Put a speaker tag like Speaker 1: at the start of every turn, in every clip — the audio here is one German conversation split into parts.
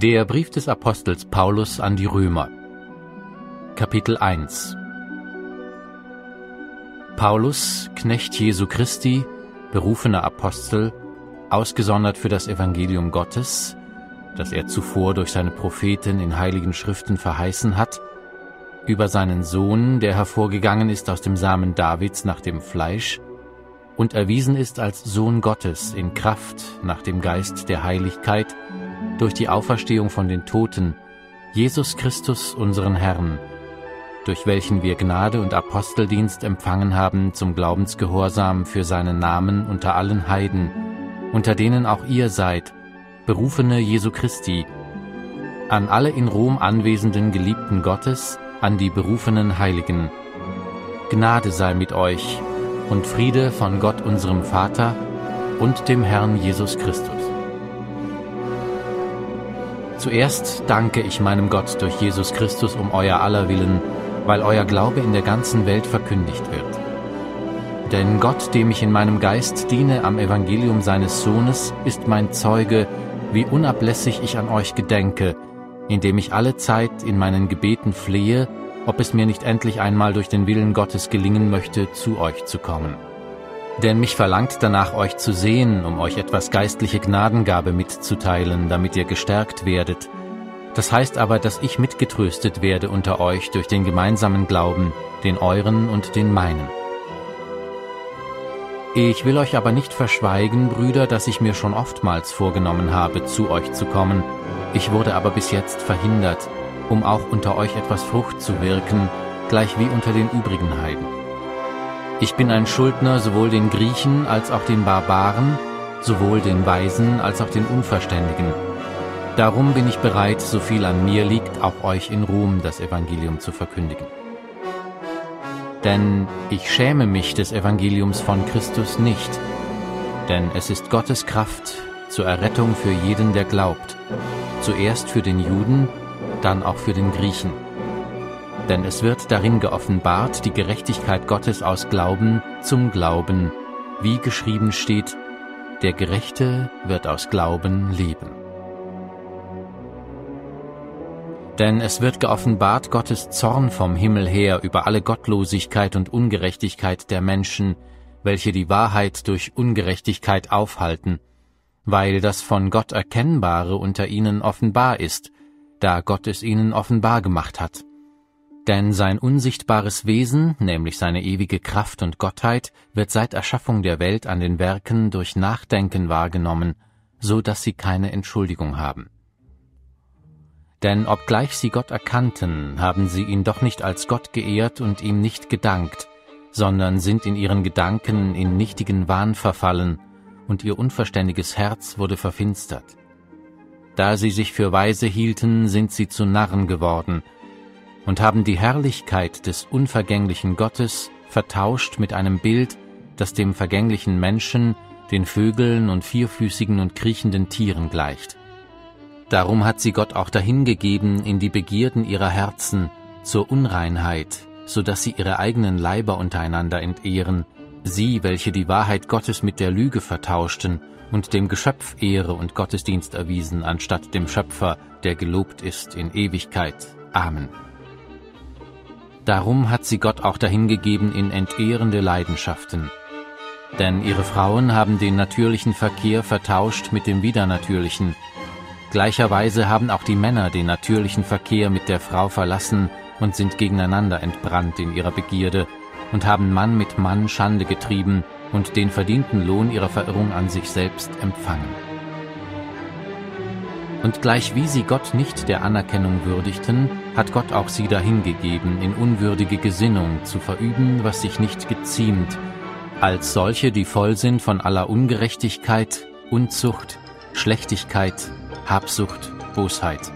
Speaker 1: Der Brief des Apostels Paulus an die Römer. Kapitel 1 Paulus, Knecht Jesu Christi, berufener Apostel, ausgesondert für das Evangelium Gottes, das er zuvor durch seine Propheten in heiligen Schriften verheißen hat, über seinen Sohn, der hervorgegangen ist aus dem Samen Davids nach dem Fleisch und erwiesen ist als Sohn Gottes in Kraft nach dem Geist der Heiligkeit, durch die Auferstehung von den Toten, Jesus Christus unseren Herrn, durch welchen wir Gnade und Aposteldienst empfangen haben zum Glaubensgehorsam für seinen Namen unter allen Heiden, unter denen auch ihr seid, Berufene Jesu Christi, an alle in Rom anwesenden Geliebten Gottes, an die berufenen Heiligen. Gnade sei mit euch und Friede von Gott unserem Vater und dem Herrn Jesus Christus. Zuerst danke ich meinem Gott durch Jesus Christus um euer aller Willen, weil euer Glaube in der ganzen Welt verkündigt wird. Denn Gott, dem ich in meinem Geist diene am Evangelium seines Sohnes, ist mein Zeuge, wie unablässig ich an euch gedenke, indem ich alle Zeit in meinen Gebeten flehe, ob es mir nicht endlich einmal durch den Willen Gottes gelingen möchte, zu euch zu kommen. Denn mich verlangt danach, euch zu sehen, um euch etwas geistliche Gnadengabe mitzuteilen, damit ihr gestärkt werdet. Das heißt aber, dass ich mitgetröstet werde unter euch durch den gemeinsamen Glauben, den euren und den meinen. Ich will euch aber nicht verschweigen, Brüder, dass ich mir schon oftmals vorgenommen habe, zu euch zu kommen. Ich wurde aber bis jetzt verhindert, um auch unter euch etwas Frucht zu wirken, gleich wie unter den übrigen Heiden. Ich bin ein Schuldner sowohl den Griechen als auch den Barbaren, sowohl den Weisen als auch den Unverständigen. Darum bin ich bereit, so viel an mir liegt, auch euch in Ruhm das Evangelium zu verkündigen. Denn ich schäme mich des Evangeliums von Christus nicht, denn es ist Gottes Kraft zur Errettung für jeden, der glaubt, zuerst für den Juden, dann auch für den Griechen denn es wird darin geoffenbart die Gerechtigkeit Gottes aus Glauben zum Glauben, wie geschrieben steht, der Gerechte wird aus Glauben leben. Denn es wird geoffenbart Gottes Zorn vom Himmel her über alle Gottlosigkeit und Ungerechtigkeit der Menschen, welche die Wahrheit durch Ungerechtigkeit aufhalten, weil das von Gott Erkennbare unter ihnen offenbar ist, da Gott es ihnen offenbar gemacht hat. Denn sein unsichtbares Wesen, nämlich seine ewige Kraft und Gottheit, wird seit Erschaffung der Welt an den Werken durch Nachdenken wahrgenommen, so dass sie keine Entschuldigung haben. Denn obgleich sie Gott erkannten, haben sie ihn doch nicht als Gott geehrt und ihm nicht gedankt, sondern sind in ihren Gedanken in nichtigen Wahn verfallen, und ihr unverständiges Herz wurde verfinstert. Da sie sich für weise hielten, sind sie zu Narren geworden, und haben die Herrlichkeit des unvergänglichen Gottes vertauscht mit einem Bild, das dem vergänglichen Menschen, den Vögeln und vierfüßigen und kriechenden Tieren gleicht. Darum hat sie Gott auch dahingegeben in die Begierden ihrer Herzen zur Unreinheit, so dass sie ihre eigenen Leiber untereinander entehren, sie, welche die Wahrheit Gottes mit der Lüge vertauschten und dem Geschöpf Ehre und Gottesdienst erwiesen, anstatt dem Schöpfer, der gelobt ist in Ewigkeit. Amen. Darum hat sie Gott auch dahingegeben in entehrende Leidenschaften. Denn ihre Frauen haben den natürlichen Verkehr vertauscht mit dem widernatürlichen. Gleicherweise haben auch die Männer den natürlichen Verkehr mit der Frau verlassen und sind gegeneinander entbrannt in ihrer Begierde und haben Mann mit Mann Schande getrieben und den verdienten Lohn ihrer Verirrung an sich selbst empfangen. Und gleich wie sie Gott nicht der Anerkennung würdigten, hat Gott auch sie dahingegeben, in unwürdige Gesinnung zu verüben, was sich nicht geziemt, als solche, die voll sind von aller Ungerechtigkeit, Unzucht, Schlechtigkeit, Habsucht, Bosheit,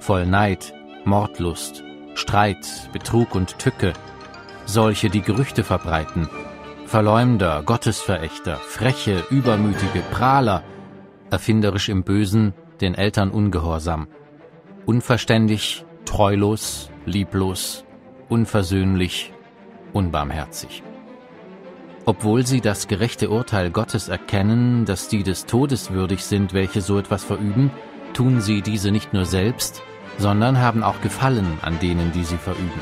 Speaker 1: voll Neid, Mordlust, Streit, Betrug und Tücke, solche, die Gerüchte verbreiten, Verleumder, Gottesverächter, freche, übermütige, Prahler, erfinderisch im Bösen, den Eltern ungehorsam, unverständig, treulos, lieblos, unversöhnlich, unbarmherzig. Obwohl sie das gerechte Urteil Gottes erkennen, dass die des Todes würdig sind, welche so etwas verüben, tun sie diese nicht nur selbst, sondern haben auch Gefallen an denen, die sie verüben.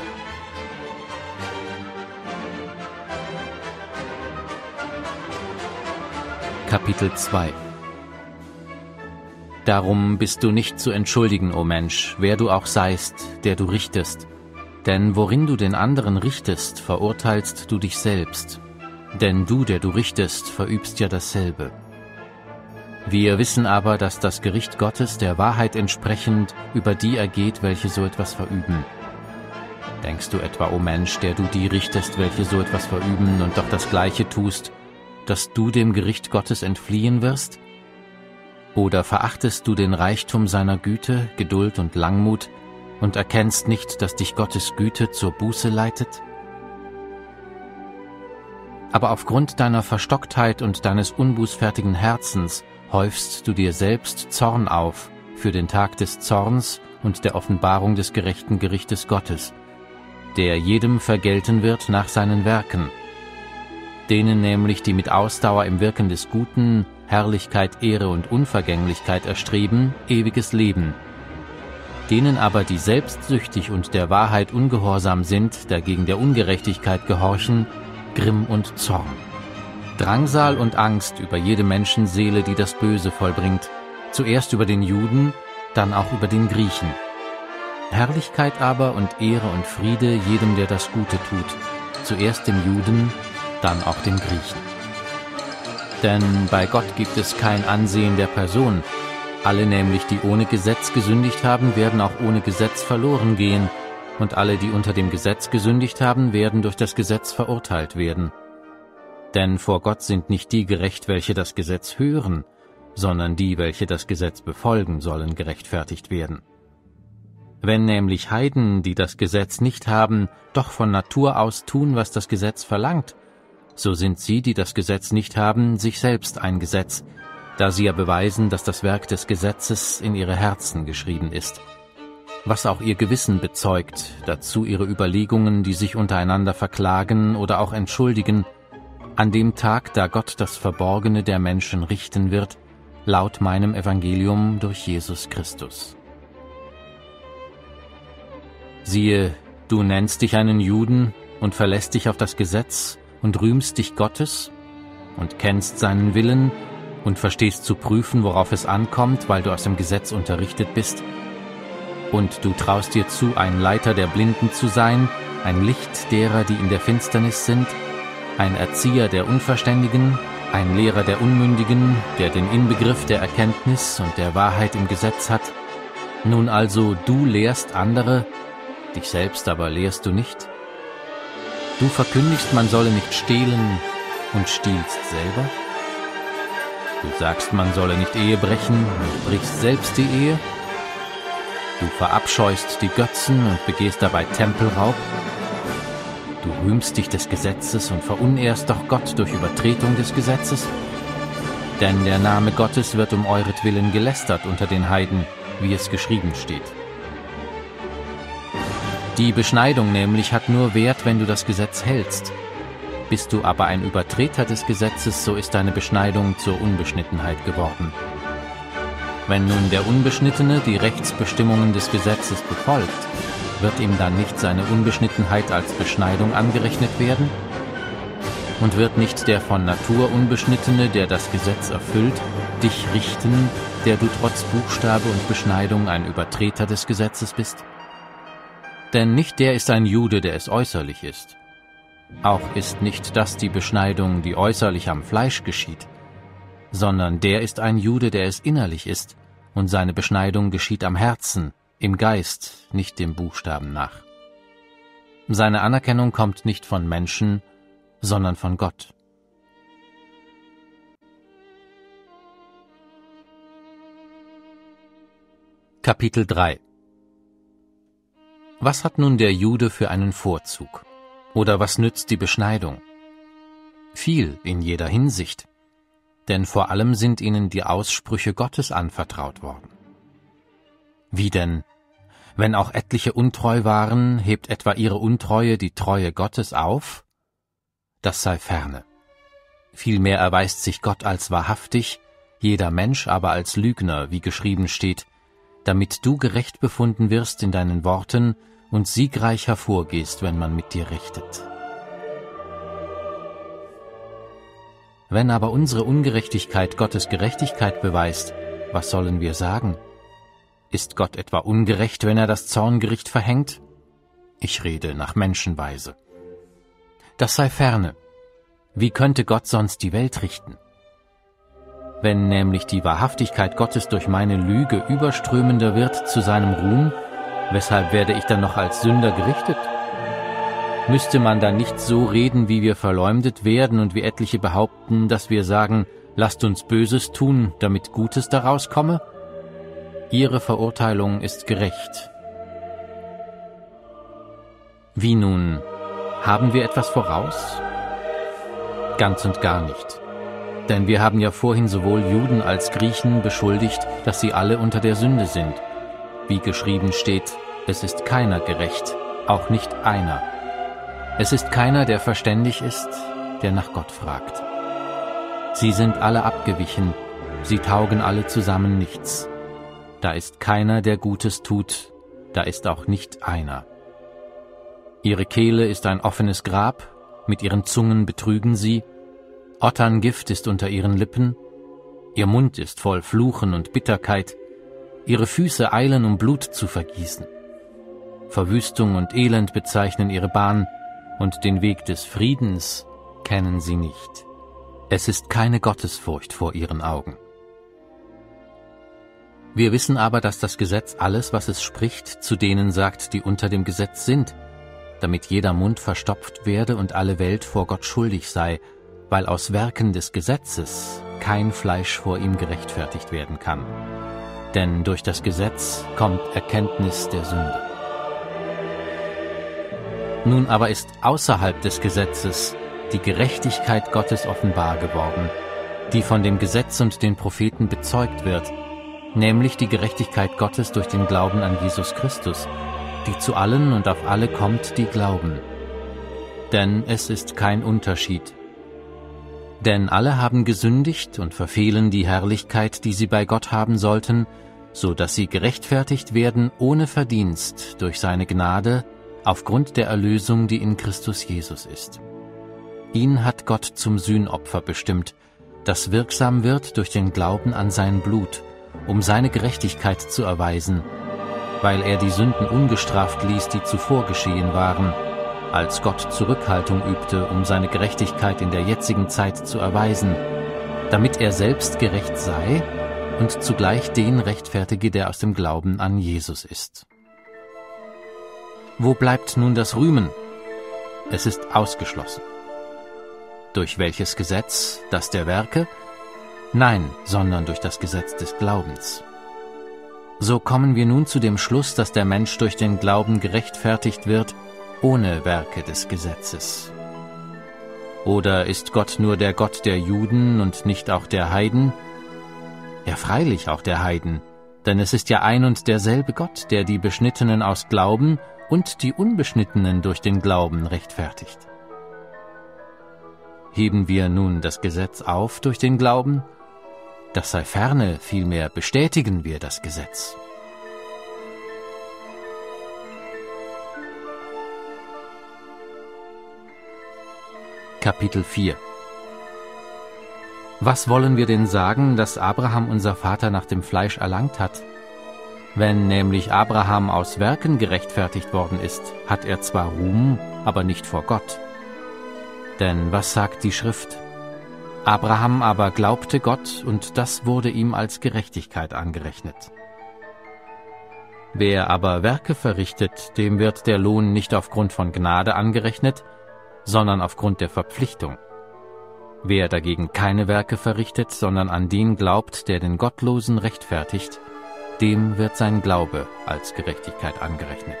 Speaker 1: Kapitel 2 Darum bist du nicht zu entschuldigen, o Mensch, wer du auch seist, der du richtest. Denn worin du den anderen richtest, verurteilst du dich selbst. Denn du, der du richtest, verübst ja dasselbe. Wir wissen aber, dass das Gericht Gottes der Wahrheit entsprechend über die ergeht, welche so etwas verüben. Denkst du etwa, o Mensch, der du die richtest, welche so etwas verüben und doch das Gleiche tust, dass du dem Gericht Gottes entfliehen wirst? Oder verachtest du den Reichtum seiner Güte, Geduld und Langmut und erkennst nicht, dass dich Gottes Güte zur Buße leitet? Aber aufgrund deiner Verstocktheit und deines unbußfertigen Herzens häufst du dir selbst Zorn auf für den Tag des Zorns und der Offenbarung des gerechten Gerichtes Gottes, der jedem vergelten wird nach seinen Werken, denen nämlich, die mit Ausdauer im Wirken des Guten Herrlichkeit, Ehre und Unvergänglichkeit erstreben, ewiges Leben. Denen aber, die selbstsüchtig und der Wahrheit ungehorsam sind, dagegen der Ungerechtigkeit gehorchen, Grimm und Zorn. Drangsal und Angst über jede Menschenseele, die das Böse vollbringt, zuerst über den Juden, dann auch über den Griechen. Herrlichkeit aber und Ehre und Friede jedem, der das Gute tut, zuerst dem Juden, dann auch dem Griechen. Denn bei Gott gibt es kein Ansehen der Person. Alle nämlich, die ohne Gesetz gesündigt haben, werden auch ohne Gesetz verloren gehen, und alle, die unter dem Gesetz gesündigt haben, werden durch das Gesetz verurteilt werden. Denn vor Gott sind nicht die gerecht, welche das Gesetz hören, sondern die, welche das Gesetz befolgen, sollen gerechtfertigt werden. Wenn nämlich Heiden, die das Gesetz nicht haben, doch von Natur aus tun, was das Gesetz verlangt, so sind sie, die das Gesetz nicht haben, sich selbst ein Gesetz, da sie ja beweisen, dass das Werk des Gesetzes in ihre Herzen geschrieben ist. Was auch ihr Gewissen bezeugt, dazu ihre Überlegungen, die sich untereinander verklagen oder auch entschuldigen, an dem Tag, da Gott das Verborgene der Menschen richten wird, laut meinem Evangelium durch Jesus Christus. Siehe, du nennst dich einen Juden und verlässt dich auf das Gesetz und rühmst dich Gottes und kennst seinen Willen und verstehst zu prüfen, worauf es ankommt, weil du aus dem Gesetz unterrichtet bist, und du traust dir zu, ein Leiter der Blinden zu sein, ein Licht derer, die in der Finsternis sind, ein Erzieher der Unverständigen, ein Lehrer der Unmündigen, der den Inbegriff der Erkenntnis und der Wahrheit im Gesetz hat. Nun also, du lehrst andere, dich selbst aber lehrst du nicht? Du verkündigst, man solle nicht stehlen und stiehlst selber? Du sagst, man solle nicht Ehe brechen und brichst selbst die Ehe? Du verabscheust die Götzen und begehst dabei Tempelraub? Du rühmst dich des Gesetzes und verunehrst doch Gott durch Übertretung des Gesetzes? Denn der Name Gottes wird um euretwillen gelästert unter den Heiden, wie es geschrieben steht. Die Beschneidung nämlich hat nur Wert, wenn du das Gesetz hältst. Bist du aber ein Übertreter des Gesetzes, so ist deine Beschneidung zur Unbeschnittenheit geworden. Wenn nun der Unbeschnittene die Rechtsbestimmungen des Gesetzes befolgt, wird ihm dann nicht seine Unbeschnittenheit als Beschneidung angerechnet werden? Und wird nicht der von Natur Unbeschnittene, der das Gesetz erfüllt, dich richten, der du trotz Buchstabe und Beschneidung ein Übertreter des Gesetzes bist? Denn nicht der ist ein Jude, der es äußerlich ist. Auch ist nicht das die Beschneidung, die äußerlich am Fleisch geschieht, sondern der ist ein Jude, der es innerlich ist, und seine Beschneidung geschieht am Herzen, im Geist, nicht dem Buchstaben nach. Seine Anerkennung kommt nicht von Menschen, sondern von Gott. Kapitel 3 was hat nun der Jude für einen Vorzug? Oder was nützt die Beschneidung? Viel in jeder Hinsicht, denn vor allem sind ihnen die Aussprüche Gottes anvertraut worden. Wie denn? Wenn auch etliche untreu waren, hebt etwa ihre Untreue die Treue Gottes auf? Das sei ferne. Vielmehr erweist sich Gott als wahrhaftig, jeder Mensch aber als Lügner, wie geschrieben steht, damit du gerecht befunden wirst in deinen Worten und siegreich hervorgehst, wenn man mit dir richtet. Wenn aber unsere Ungerechtigkeit Gottes Gerechtigkeit beweist, was sollen wir sagen? Ist Gott etwa ungerecht, wenn er das Zorngericht verhängt? Ich rede nach Menschenweise. Das sei ferne. Wie könnte Gott sonst die Welt richten? Wenn nämlich die Wahrhaftigkeit Gottes durch meine Lüge überströmender wird zu seinem Ruhm, weshalb werde ich dann noch als Sünder gerichtet? Müsste man dann nicht so reden, wie wir verleumdet werden und wie etliche behaupten, dass wir sagen, lasst uns Böses tun, damit Gutes daraus komme? Ihre Verurteilung ist gerecht. Wie nun, haben wir etwas voraus? Ganz und gar nicht. Denn wir haben ja vorhin sowohl Juden als Griechen beschuldigt, dass sie alle unter der Sünde sind. Wie geschrieben steht, es ist keiner gerecht, auch nicht einer. Es ist keiner, der verständig ist, der nach Gott fragt. Sie sind alle abgewichen, sie taugen alle zusammen nichts. Da ist keiner, der Gutes tut, da ist auch nicht einer. Ihre Kehle ist ein offenes Grab, mit ihren Zungen betrügen sie, Otterngift ist unter ihren Lippen, ihr Mund ist voll Fluchen und Bitterkeit, ihre Füße eilen, um Blut zu vergießen. Verwüstung und Elend bezeichnen ihre Bahn, und den Weg des Friedens kennen sie nicht. Es ist keine Gottesfurcht vor ihren Augen. Wir wissen aber, dass das Gesetz alles, was es spricht, zu denen sagt, die unter dem Gesetz sind, damit jeder Mund verstopft werde und alle Welt vor Gott schuldig sei, weil aus Werken des Gesetzes kein Fleisch vor ihm gerechtfertigt werden kann. Denn durch das Gesetz kommt Erkenntnis der Sünde. Nun aber ist außerhalb des Gesetzes die Gerechtigkeit Gottes offenbar geworden, die von dem Gesetz und den Propheten bezeugt wird, nämlich die Gerechtigkeit Gottes durch den Glauben an Jesus Christus, die zu allen und auf alle kommt, die glauben. Denn es ist kein Unterschied, denn alle haben gesündigt und verfehlen die Herrlichkeit, die sie bei Gott haben sollten, so dass sie gerechtfertigt werden ohne Verdienst durch seine Gnade aufgrund der Erlösung, die in Christus Jesus ist. Ihn hat Gott zum Sühnopfer bestimmt, das wirksam wird durch den Glauben an sein Blut, um seine Gerechtigkeit zu erweisen, weil er die Sünden ungestraft ließ, die zuvor geschehen waren, als Gott Zurückhaltung übte, um seine Gerechtigkeit in der jetzigen Zeit zu erweisen, damit er selbst gerecht sei und zugleich den rechtfertige, der aus dem Glauben an Jesus ist. Wo bleibt nun das Rühmen? Es ist ausgeschlossen. Durch welches Gesetz? Das der Werke? Nein, sondern durch das Gesetz des Glaubens. So kommen wir nun zu dem Schluss, dass der Mensch durch den Glauben gerechtfertigt wird, ohne Werke des Gesetzes? Oder ist Gott nur der Gott der Juden und nicht auch der Heiden? Ja, freilich auch der Heiden, denn es ist ja ein und derselbe Gott, der die Beschnittenen aus Glauben und die Unbeschnittenen durch den Glauben rechtfertigt. Heben wir nun das Gesetz auf durch den Glauben? Das sei ferne, vielmehr bestätigen wir das Gesetz. Kapitel 4 Was wollen wir denn sagen, dass Abraham unser Vater nach dem Fleisch erlangt hat? Wenn nämlich Abraham aus Werken gerechtfertigt worden ist, hat er zwar Ruhm, aber nicht vor Gott. Denn was sagt die Schrift? Abraham aber glaubte Gott, und das wurde ihm als Gerechtigkeit angerechnet. Wer aber Werke verrichtet, dem wird der Lohn nicht aufgrund von Gnade angerechnet, sondern aufgrund der Verpflichtung. Wer dagegen keine Werke verrichtet, sondern an den glaubt, der den Gottlosen rechtfertigt, dem wird sein Glaube als Gerechtigkeit angerechnet.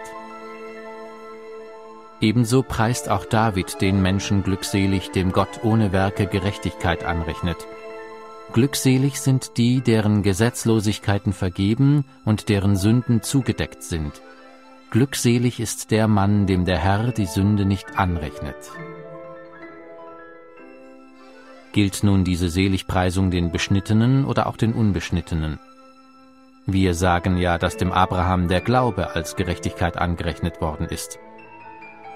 Speaker 1: Ebenso preist auch David den Menschen glückselig, dem Gott ohne Werke Gerechtigkeit anrechnet. Glückselig sind die, deren Gesetzlosigkeiten vergeben und deren Sünden zugedeckt sind, Glückselig ist der Mann, dem der Herr die Sünde nicht anrechnet. Gilt nun diese Seligpreisung den Beschnittenen oder auch den Unbeschnittenen? Wir sagen ja, dass dem Abraham der Glaube als Gerechtigkeit angerechnet worden ist.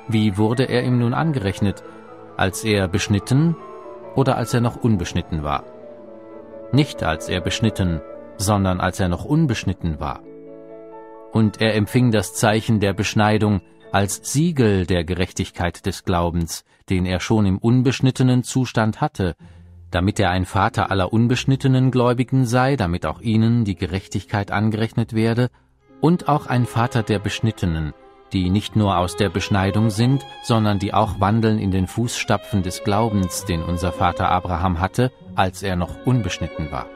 Speaker 1: Wie wurde er ihm nun angerechnet, als er beschnitten oder als er noch unbeschnitten war? Nicht als er beschnitten, sondern als er noch unbeschnitten war. Und er empfing das Zeichen der Beschneidung als Siegel der Gerechtigkeit des Glaubens, den er schon im unbeschnittenen Zustand hatte, damit er ein Vater aller unbeschnittenen Gläubigen sei, damit auch ihnen die Gerechtigkeit angerechnet werde, und auch ein Vater der Beschnittenen, die nicht nur aus der Beschneidung sind, sondern die auch wandeln in den Fußstapfen des Glaubens, den unser Vater Abraham hatte, als er noch unbeschnitten war.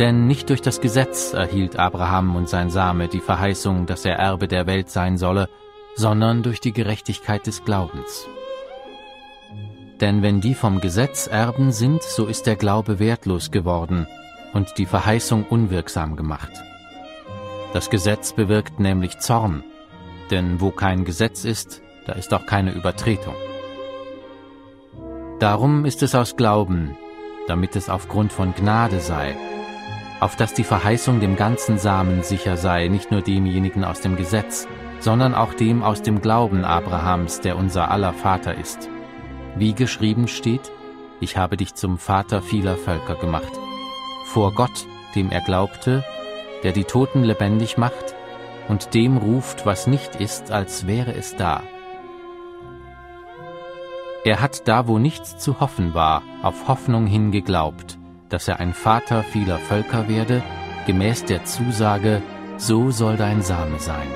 Speaker 1: Denn nicht durch das Gesetz erhielt Abraham und sein Same die Verheißung, dass er Erbe der Welt sein solle, sondern durch die Gerechtigkeit des Glaubens. Denn wenn die vom Gesetz Erben sind, so ist der Glaube wertlos geworden und die Verheißung unwirksam gemacht. Das Gesetz bewirkt nämlich Zorn, denn wo kein Gesetz ist, da ist auch keine Übertretung. Darum ist es aus Glauben, damit es aufgrund von Gnade sei, auf dass die Verheißung dem ganzen Samen sicher sei, nicht nur demjenigen aus dem Gesetz, sondern auch dem aus dem Glauben Abrahams, der unser aller Vater ist. Wie geschrieben steht, ich habe dich zum Vater vieler Völker gemacht. Vor Gott, dem er glaubte, der die Toten lebendig macht und dem ruft, was nicht ist, als wäre es da. Er hat da, wo nichts zu hoffen war, auf Hoffnung hin geglaubt, dass er ein Vater vieler Völker werde, gemäß der Zusage, so soll dein Same sein.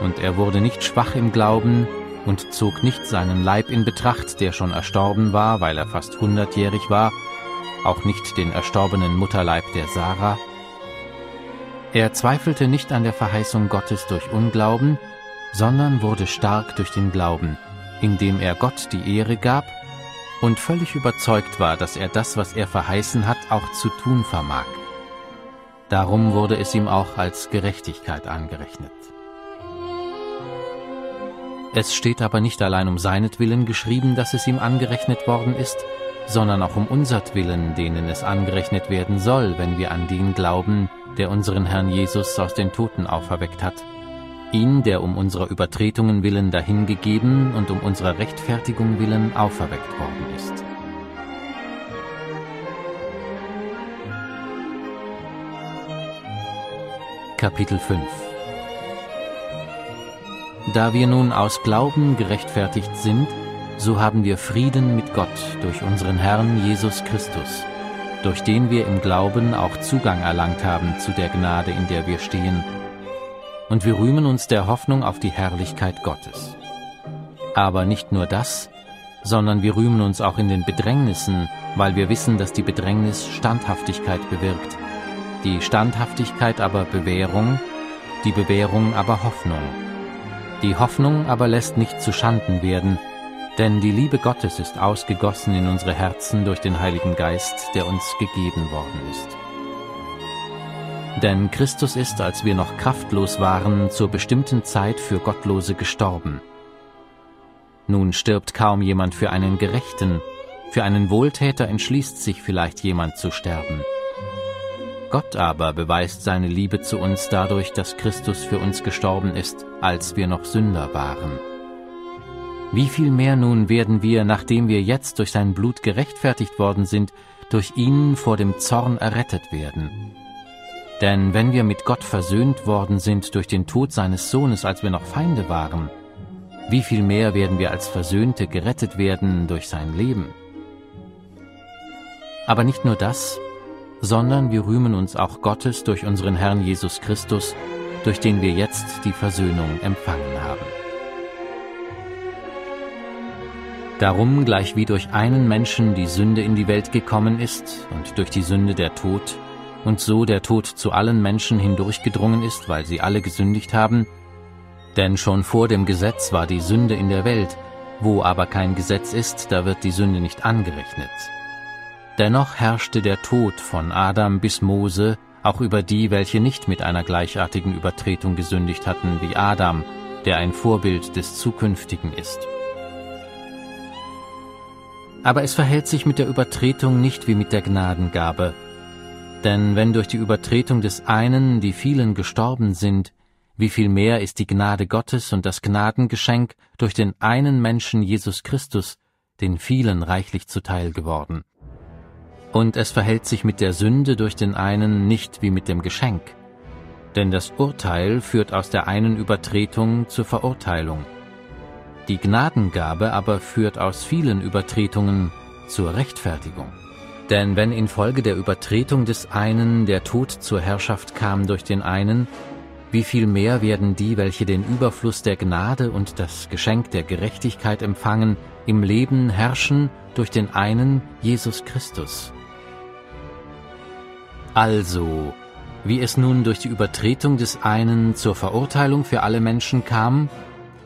Speaker 1: Und er wurde nicht schwach im Glauben und zog nicht seinen Leib in Betracht, der schon erstorben war, weil er fast hundertjährig war, auch nicht den erstorbenen Mutterleib der Sarah. Er zweifelte nicht an der Verheißung Gottes durch Unglauben, sondern wurde stark durch den Glauben, indem er Gott die Ehre gab und völlig überzeugt war, dass er das, was er verheißen hat, auch zu tun vermag. Darum wurde es ihm auch als Gerechtigkeit angerechnet. Es steht aber nicht allein um seinetwillen geschrieben, dass es ihm angerechnet worden ist, sondern auch um unsertwillen, denen es angerechnet werden soll, wenn wir an den glauben, der unseren Herrn Jesus aus den Toten auferweckt hat ihn, der um unserer Übertretungen willen dahingegeben und um unserer Rechtfertigung willen auferweckt worden ist. Kapitel 5 Da wir nun aus Glauben gerechtfertigt sind, so haben wir Frieden mit Gott durch unseren Herrn Jesus Christus, durch den wir im Glauben auch Zugang erlangt haben zu der Gnade, in der wir stehen, und wir rühmen uns der Hoffnung auf die Herrlichkeit Gottes. Aber nicht nur das, sondern wir rühmen uns auch in den Bedrängnissen, weil wir wissen, dass die Bedrängnis Standhaftigkeit bewirkt, die Standhaftigkeit aber Bewährung, die Bewährung aber Hoffnung. Die Hoffnung aber lässt nicht zu Schanden werden, denn die Liebe Gottes ist ausgegossen in unsere Herzen durch den Heiligen Geist, der uns gegeben worden ist. Denn Christus ist, als wir noch kraftlos waren, zur bestimmten Zeit für Gottlose gestorben. Nun stirbt kaum jemand für einen Gerechten, für einen Wohltäter entschließt sich vielleicht jemand zu sterben. Gott aber beweist seine Liebe zu uns dadurch, dass Christus für uns gestorben ist, als wir noch Sünder waren. Wie viel mehr nun werden wir, nachdem wir jetzt durch sein Blut gerechtfertigt worden sind, durch ihn vor dem Zorn errettet werden. Denn wenn wir mit Gott versöhnt worden sind durch den Tod seines Sohnes, als wir noch Feinde waren, wie viel mehr werden wir als Versöhnte gerettet werden durch sein Leben? Aber nicht nur das, sondern wir rühmen uns auch Gottes durch unseren Herrn Jesus Christus, durch den wir jetzt die Versöhnung empfangen haben. Darum, gleich wie durch einen Menschen die Sünde in die Welt gekommen ist und durch die Sünde der Tod, und so der Tod zu allen Menschen hindurchgedrungen ist, weil sie alle gesündigt haben, denn schon vor dem Gesetz war die Sünde in der Welt, wo aber kein Gesetz ist, da wird die Sünde nicht angerechnet. Dennoch herrschte der Tod von Adam bis Mose auch über die, welche nicht mit einer gleichartigen Übertretung gesündigt hatten wie Adam, der ein Vorbild des Zukünftigen ist. Aber es verhält sich mit der Übertretung nicht wie mit der Gnadengabe, Denn wenn durch die Übertretung des einen die vielen gestorben sind, wie viel mehr ist die Gnade Gottes und das Gnadengeschenk durch den einen Menschen Jesus Christus den vielen reichlich zuteil geworden. Und es verhält sich mit der Sünde durch den einen nicht wie mit dem Geschenk. Denn das Urteil führt aus der einen Übertretung zur Verurteilung. Die Gnadengabe aber führt aus vielen Übertretungen zur Rechtfertigung. Denn wenn infolge der Übertretung des einen der Tod zur Herrschaft kam durch den einen, wie viel mehr werden die, welche den Überfluss der Gnade und das Geschenk der Gerechtigkeit empfangen, im Leben herrschen durch den einen Jesus Christus. Also, wie es nun durch die Übertretung des einen zur Verurteilung für alle Menschen kam,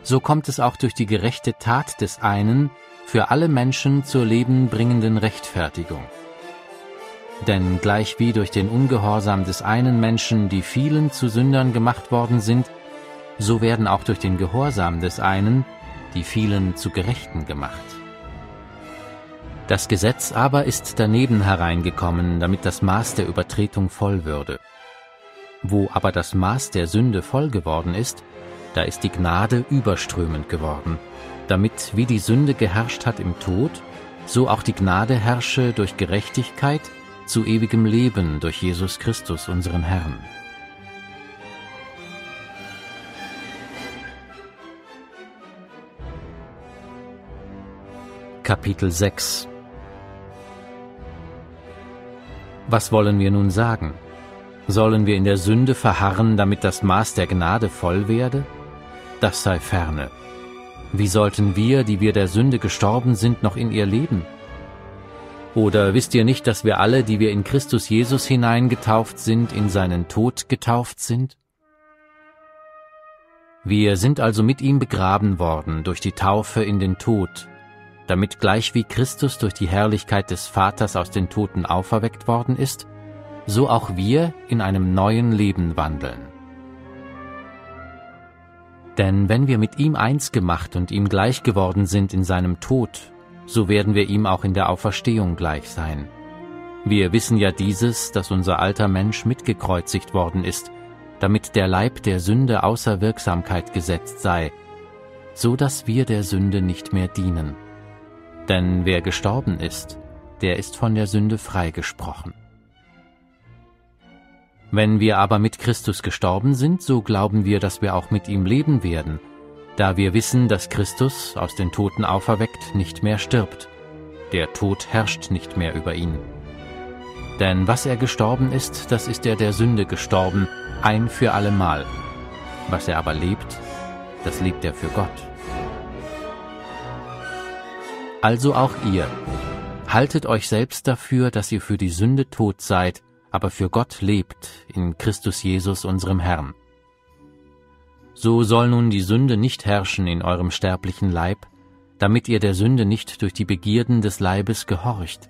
Speaker 1: so kommt es auch durch die gerechte Tat des einen für alle Menschen zur lebenbringenden Rechtfertigung. Denn gleichwie durch den Ungehorsam des einen Menschen die vielen zu Sündern gemacht worden sind, so werden auch durch den Gehorsam des einen die vielen zu Gerechten gemacht. Das Gesetz aber ist daneben hereingekommen, damit das Maß der Übertretung voll würde. Wo aber das Maß der Sünde voll geworden ist, da ist die Gnade überströmend geworden, damit wie die Sünde geherrscht hat im Tod, so auch die Gnade herrsche durch Gerechtigkeit zu ewigem Leben durch Jesus Christus, unseren Herrn. Kapitel 6 Was wollen wir nun sagen? Sollen wir in der Sünde verharren, damit das Maß der Gnade voll werde? Das sei ferne. Wie sollten wir, die wir der Sünde gestorben sind, noch in ihr leben? Oder wisst ihr nicht, dass wir alle, die wir in Christus Jesus hineingetauft sind, in seinen Tod getauft sind? Wir sind also mit ihm begraben worden durch die Taufe in den Tod, damit gleich wie Christus durch die Herrlichkeit des Vaters aus den Toten auferweckt worden ist, so auch wir in einem neuen Leben wandeln. Denn wenn wir mit ihm eins gemacht und ihm gleich geworden sind in seinem Tod, so werden wir ihm auch in der Auferstehung gleich sein. Wir wissen ja dieses, dass unser alter Mensch mitgekreuzigt worden ist, damit der Leib der Sünde außer Wirksamkeit gesetzt sei, so dass wir der Sünde nicht mehr dienen. Denn wer gestorben ist, der ist von der Sünde freigesprochen. Wenn wir aber mit Christus gestorben sind, so glauben wir, dass wir auch mit ihm leben werden, da wir wissen, dass Christus, aus den Toten auferweckt, nicht mehr stirbt. Der Tod herrscht nicht mehr über ihn. Denn was er gestorben ist, das ist er der Sünde gestorben, ein für allemal. Was er aber lebt, das lebt er für Gott. Also auch ihr, haltet euch selbst dafür, dass ihr für die Sünde tot seid, aber für Gott lebt in Christus Jesus unserem Herrn. So soll nun die Sünde nicht herrschen in eurem sterblichen Leib, damit ihr der Sünde nicht durch die Begierden des Leibes gehorcht.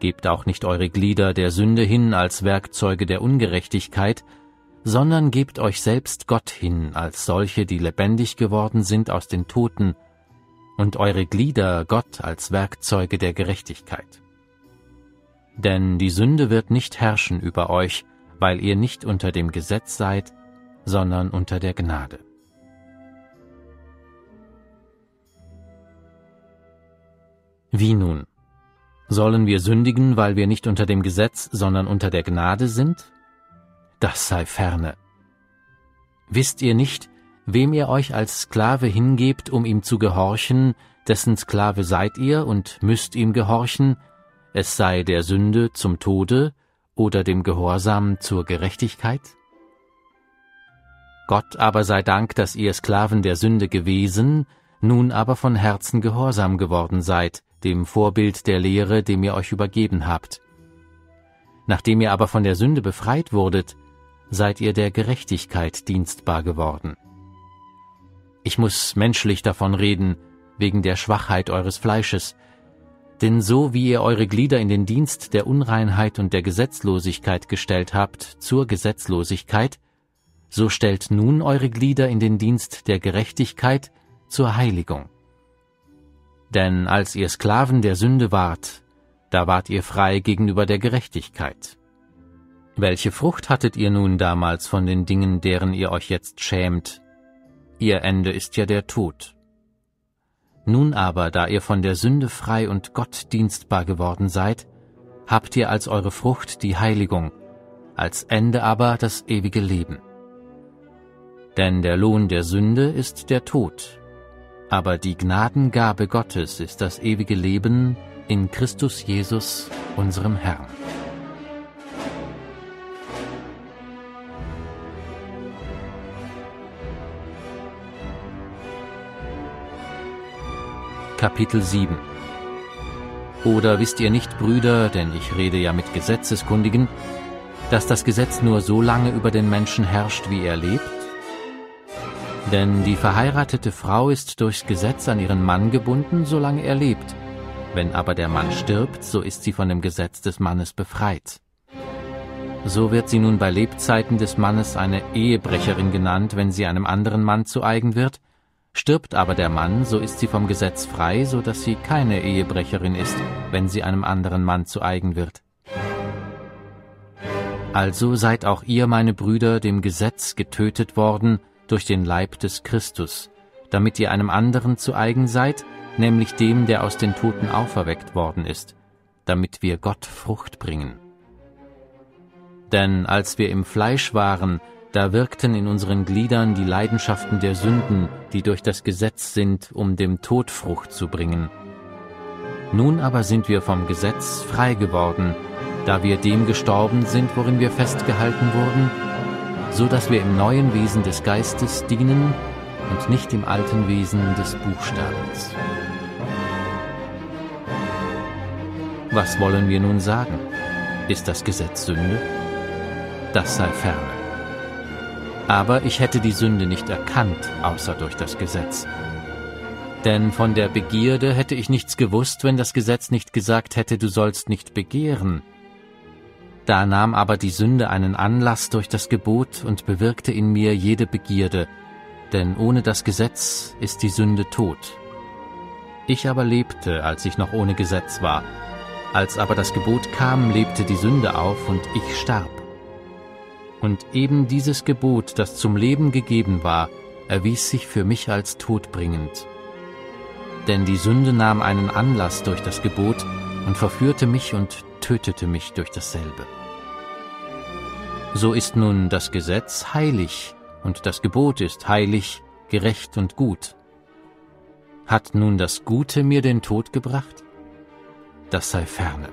Speaker 1: Gebt auch nicht eure Glieder der Sünde hin als Werkzeuge der Ungerechtigkeit, sondern gebt euch selbst Gott hin als solche, die lebendig geworden sind aus den Toten, und eure Glieder Gott als Werkzeuge der Gerechtigkeit. Denn die Sünde wird nicht herrschen über euch, weil ihr nicht unter dem Gesetz seid, sondern unter der Gnade. Wie nun? Sollen wir sündigen, weil wir nicht unter dem Gesetz, sondern unter der Gnade sind? Das sei ferne. Wisst ihr nicht, wem ihr euch als Sklave hingebt, um ihm zu gehorchen, dessen Sklave seid ihr und müsst ihm gehorchen, es sei der Sünde zum Tode oder dem Gehorsam zur Gerechtigkeit? Gott aber sei Dank, dass ihr Sklaven der Sünde gewesen, nun aber von Herzen gehorsam geworden seid, dem Vorbild der Lehre, dem ihr euch übergeben habt. Nachdem ihr aber von der Sünde befreit wurdet, seid ihr der Gerechtigkeit dienstbar geworden. Ich muss menschlich davon reden, wegen der Schwachheit eures Fleisches, denn so wie ihr eure Glieder in den Dienst der Unreinheit und der Gesetzlosigkeit gestellt habt zur Gesetzlosigkeit, so stellt nun eure Glieder in den Dienst der Gerechtigkeit zur Heiligung. Denn als ihr Sklaven der Sünde wart, da wart ihr frei gegenüber der Gerechtigkeit. Welche Frucht hattet ihr nun damals von den Dingen, deren ihr euch jetzt schämt? Ihr Ende ist ja der Tod. Nun aber, da ihr von der Sünde frei und Gott dienstbar geworden seid, habt ihr als eure Frucht die Heiligung, als Ende aber das ewige Leben. Denn der Lohn der Sünde ist der Tod, aber die Gnadengabe Gottes ist das ewige Leben in Christus Jesus, unserem Herrn. Kapitel 7 Oder wisst ihr nicht, Brüder, denn ich rede ja mit Gesetzeskundigen, dass das Gesetz nur so lange über den Menschen herrscht, wie er lebt? Denn die verheiratete Frau ist durchs Gesetz an ihren Mann gebunden, solange er lebt. Wenn aber der Mann stirbt, so ist sie von dem Gesetz des Mannes befreit. So wird sie nun bei Lebzeiten des Mannes eine Ehebrecherin genannt, wenn sie einem anderen Mann zu eigen wird, Stirbt aber der Mann, so ist sie vom Gesetz frei, so dass sie keine Ehebrecherin ist, wenn sie einem anderen Mann zu eigen wird. Also seid auch ihr, meine Brüder, dem Gesetz getötet worden durch den Leib des Christus, damit ihr einem anderen zu eigen seid, nämlich dem, der aus den Toten auferweckt worden ist, damit wir Gott Frucht bringen. Denn als wir im Fleisch waren, da wirkten in unseren Gliedern die Leidenschaften der Sünden, die durch das Gesetz sind, um dem Tod Frucht zu bringen. Nun aber sind wir vom Gesetz frei geworden, da wir dem gestorben sind, worin wir festgehalten wurden, so dass wir im neuen Wesen des Geistes dienen und nicht im alten Wesen des Buchstabens. Was wollen wir nun sagen? Ist das Gesetz Sünde? Das sei ferne. Aber ich hätte die Sünde nicht erkannt, außer durch das Gesetz. Denn von der Begierde hätte ich nichts gewusst, wenn das Gesetz nicht gesagt hätte, du sollst nicht begehren. Da nahm aber die Sünde einen Anlass durch das Gebot und bewirkte in mir jede Begierde, denn ohne das Gesetz ist die Sünde tot. Ich aber lebte, als ich noch ohne Gesetz war. Als aber das Gebot kam, lebte die Sünde auf und ich starb. Und eben dieses Gebot, das zum Leben gegeben war, erwies sich für mich als todbringend. Denn die Sünde nahm einen Anlass durch das Gebot und verführte mich und tötete mich durch dasselbe. So ist nun das Gesetz heilig und das Gebot ist heilig, gerecht und gut. Hat nun das Gute mir den Tod gebracht? Das sei ferne.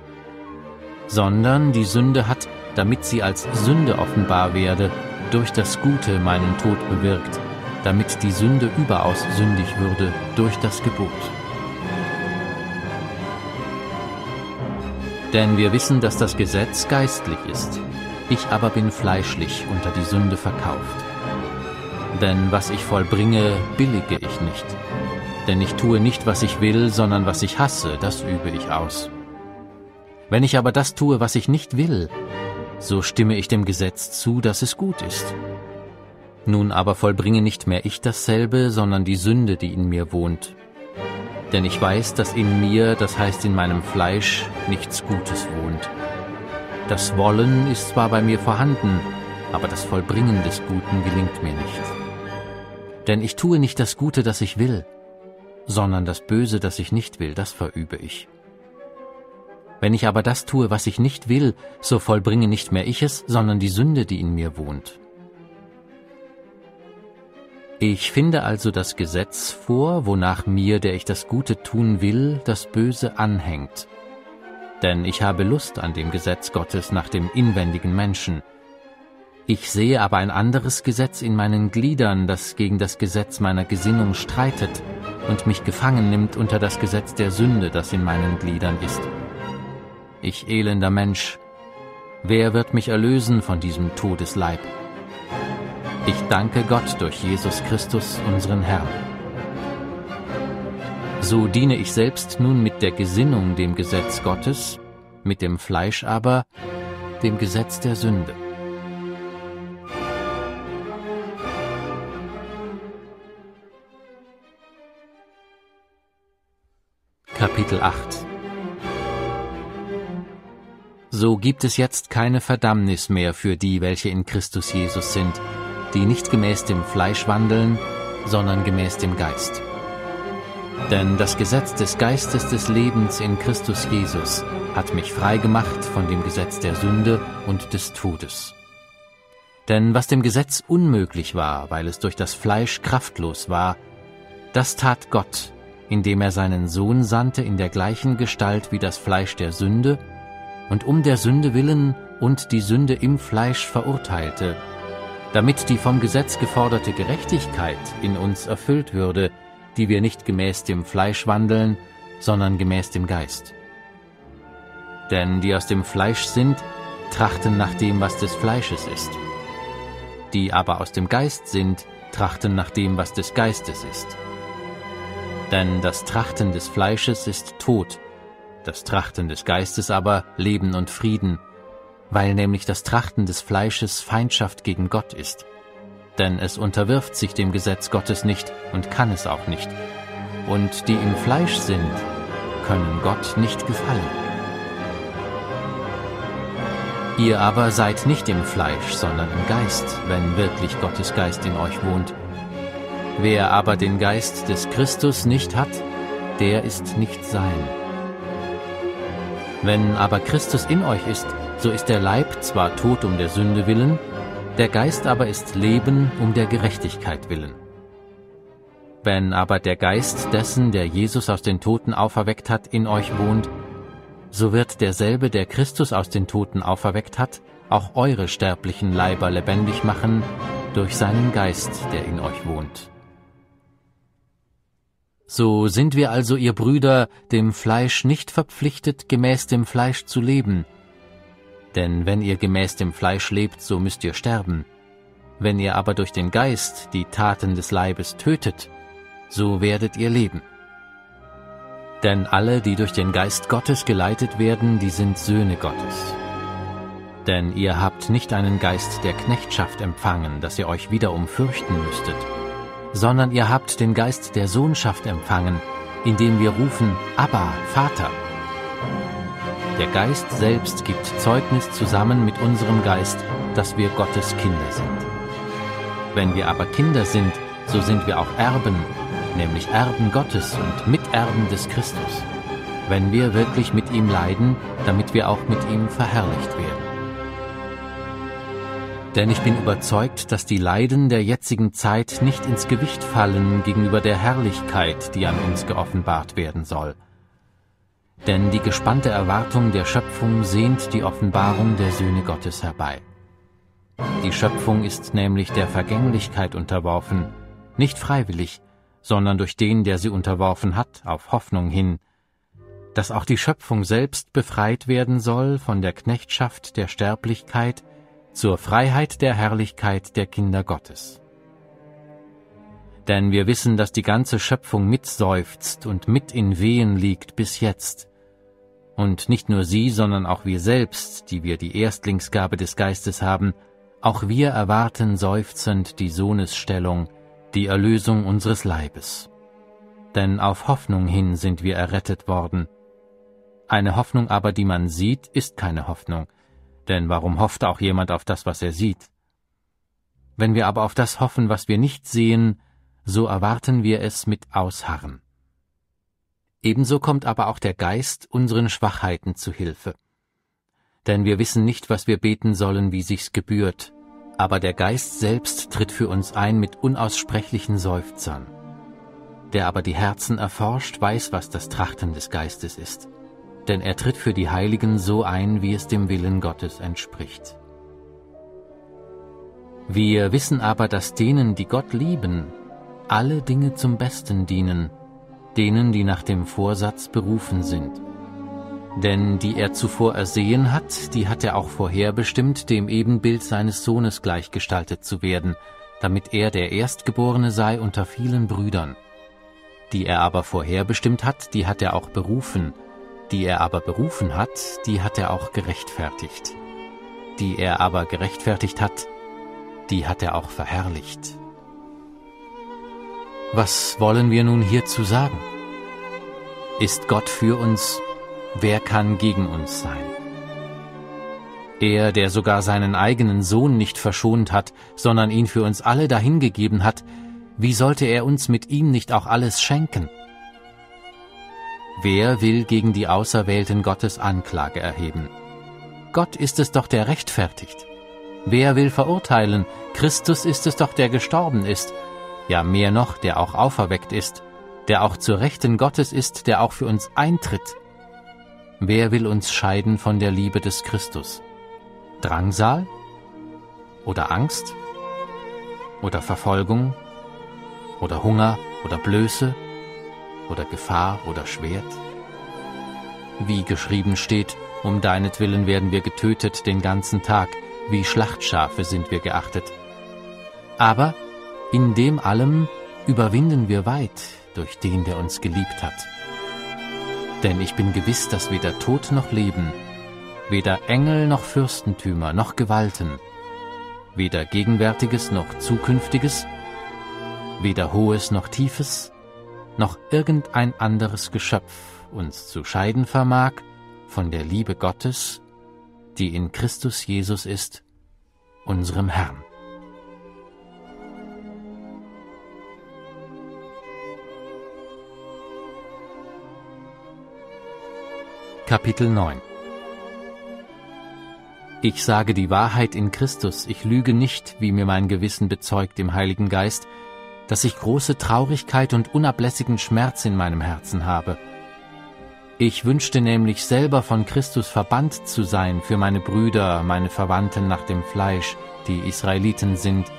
Speaker 1: Sondern die Sünde hat damit sie als Sünde offenbar werde, durch das Gute meinen Tod bewirkt, damit die Sünde überaus sündig würde durch das Gebot. Denn wir wissen, dass das Gesetz geistlich ist, ich aber bin fleischlich unter die Sünde verkauft. Denn was ich vollbringe, billige ich nicht. Denn ich tue nicht, was ich will, sondern was ich hasse, das übe ich aus. Wenn ich aber das tue, was ich nicht will, so stimme ich dem Gesetz zu, dass es gut ist. Nun aber vollbringe nicht mehr ich dasselbe, sondern die Sünde, die in mir wohnt. Denn ich weiß, dass in mir, das heißt in meinem Fleisch, nichts Gutes wohnt. Das Wollen ist zwar bei mir vorhanden, aber das Vollbringen des Guten gelingt mir nicht. Denn ich tue nicht das Gute, das ich will, sondern das Böse, das ich nicht will, das verübe ich. Wenn ich aber das tue, was ich nicht will, so vollbringe nicht mehr ich es, sondern die Sünde, die in mir wohnt. Ich finde also das Gesetz vor, wonach mir, der ich das Gute tun will, das Böse anhängt. Denn ich habe Lust an dem Gesetz Gottes nach dem inwendigen Menschen. Ich sehe aber ein anderes Gesetz in meinen Gliedern, das gegen das Gesetz meiner Gesinnung streitet und mich gefangen nimmt unter das Gesetz der Sünde, das in meinen Gliedern ist ich elender Mensch, wer wird mich erlösen von diesem Todesleib? Ich danke Gott durch Jesus Christus, unseren Herrn. So diene ich selbst nun mit der Gesinnung dem Gesetz Gottes, mit dem Fleisch aber dem Gesetz der Sünde. Kapitel 8 So gibt es jetzt keine Verdammnis mehr für die, welche in Christus Jesus sind, die nicht gemäß dem Fleisch wandeln, sondern gemäß dem Geist. Denn das Gesetz des Geistes des Lebens in Christus Jesus hat mich frei gemacht von dem Gesetz der Sünde und des Todes. Denn was dem Gesetz unmöglich war, weil es durch das Fleisch kraftlos war, das tat Gott, indem er seinen Sohn sandte in der gleichen Gestalt wie das Fleisch der Sünde, und um der Sünde willen und die Sünde im Fleisch verurteilte, damit die vom Gesetz geforderte Gerechtigkeit in uns erfüllt würde, die wir nicht gemäß dem Fleisch wandeln, sondern gemäß dem Geist. Denn die aus dem Fleisch sind, trachten nach dem, was des Fleisches ist. Die aber aus dem Geist sind, trachten nach dem, was des Geistes ist. Denn das Trachten des Fleisches ist Tod, das Trachten des Geistes aber Leben und Frieden, weil nämlich das Trachten des Fleisches Feindschaft gegen Gott ist denn es unterwirft sich dem Gesetz Gottes nicht und kann es auch nicht. Und die im Fleisch sind, können Gott nicht gefallen. Ihr aber seid nicht im Fleisch, sondern im Geist, wenn wirklich Gottes Geist in euch wohnt. Wer aber den Geist des Christus nicht hat, der ist nicht sein. Wenn aber Christus in euch ist, so ist der Leib zwar tot um der Sünde willen, der Geist aber ist Leben um der Gerechtigkeit willen. Wenn aber der Geist dessen, der Jesus aus den Toten auferweckt hat, in euch wohnt, so wird derselbe, der Christus aus den Toten auferweckt hat, auch eure sterblichen Leiber lebendig machen durch seinen Geist, der in euch wohnt. So sind wir also, ihr Brüder, dem Fleisch nicht verpflichtet, gemäß dem Fleisch zu leben, denn wenn ihr gemäß dem Fleisch lebt, so müsst ihr sterben. Wenn ihr aber durch den Geist die Taten des Leibes tötet, so werdet ihr leben. Denn alle, die durch den Geist Gottes geleitet werden, die sind Söhne Gottes. Denn ihr habt nicht einen Geist der Knechtschaft empfangen, dass ihr euch wiederum fürchten müsstet, sondern ihr habt den Geist der Sohnschaft empfangen, indem wir rufen, Abba, Vater. Der Geist selbst gibt Zeugnis zusammen mit unserem Geist, dass wir Gottes Kinder sind. Wenn wir aber Kinder sind, so sind wir auch Erben, nämlich Erben Gottes und Miterben des Christus, wenn wir wirklich mit ihm leiden, damit wir auch mit ihm verherrlicht werden. Denn ich bin überzeugt, dass die Leiden der jetzigen Zeit nicht ins Gewicht fallen gegenüber der Herrlichkeit, die an uns geoffenbart werden soll denn die gespannte Erwartung der Schöpfung sehnt die Offenbarung der Söhne Gottes herbei. Die Schöpfung ist nämlich der Vergänglichkeit unterworfen, nicht freiwillig, sondern durch den, der sie unterworfen hat, auf Hoffnung hin, dass auch die Schöpfung selbst befreit werden soll von der Knechtschaft der Sterblichkeit zur Freiheit der Herrlichkeit der Kinder Gottes. Denn wir wissen, dass die ganze Schöpfung mitseufzt und mit in Wehen liegt bis jetzt, und nicht nur sie, sondern auch wir selbst, die wir die Erstlingsgabe des Geistes haben, auch wir erwarten seufzend die Sohnesstellung, die Erlösung unseres Leibes. Denn auf Hoffnung hin sind wir errettet worden. Eine Hoffnung aber, die man sieht, ist keine Hoffnung, denn warum hofft auch jemand auf das, was er sieht? Wenn wir aber auf das hoffen, was wir nicht sehen, so erwarten wir es mit Ausharren. Ebenso kommt aber auch der Geist unseren Schwachheiten zu Hilfe. Denn wir wissen nicht, was wir beten sollen, wie sich's gebührt, aber der Geist selbst tritt für uns ein mit unaussprechlichen Seufzern. Der aber die Herzen erforscht, weiß, was das Trachten des Geistes ist, denn er tritt für die Heiligen so ein, wie es dem Willen Gottes entspricht. Wir wissen aber, dass denen, die Gott lieben, alle Dinge zum Besten dienen, denen, die nach dem Vorsatz berufen sind. Denn die er zuvor ersehen hat, die hat er auch vorherbestimmt, dem Ebenbild seines Sohnes gleichgestaltet zu werden, damit er der Erstgeborene sei unter vielen Brüdern. Die er aber vorherbestimmt hat, die hat er auch berufen, die er aber berufen hat, die hat er auch gerechtfertigt. Die er aber gerechtfertigt hat, die hat er auch verherrlicht. Was wollen wir nun hierzu sagen? Ist Gott für uns, wer kann gegen uns sein? Er, der sogar seinen eigenen Sohn nicht verschont hat, sondern ihn für uns alle dahingegeben hat, wie sollte er uns mit ihm nicht auch alles schenken? Wer will gegen die Auserwählten Gottes Anklage erheben? Gott ist es doch, der rechtfertigt. Wer will verurteilen? Christus ist es doch, der gestorben ist, ja mehr noch, der auch auferweckt ist, der auch zur Rechten Gottes ist, der auch für uns eintritt. Wer will uns scheiden von der Liebe des Christus? Drangsal? Oder Angst? Oder Verfolgung? Oder Hunger? Oder Blöße? Oder Gefahr? Oder Schwert? Wie geschrieben steht, um deinetwillen werden wir getötet den ganzen Tag, wie Schlachtschafe sind wir geachtet. Aber in dem allem überwinden wir weit durch den, der uns geliebt hat. Denn ich bin gewiss, dass weder Tod noch Leben, weder Engel noch Fürstentümer noch Gewalten, weder Gegenwärtiges noch Zukünftiges, weder Hohes noch Tiefes, noch irgendein anderes Geschöpf uns zu scheiden vermag von der Liebe Gottes, die in Christus Jesus ist, unserem Herrn. Kapitel 9 Ich sage die Wahrheit in Christus, ich lüge nicht, wie mir mein Gewissen bezeugt im Heiligen Geist, dass ich große Traurigkeit und unablässigen Schmerz in meinem Herzen habe. Ich wünschte nämlich selber von Christus verbannt zu sein für meine Brüder, meine Verwandten nach dem Fleisch, die Israeliten sind,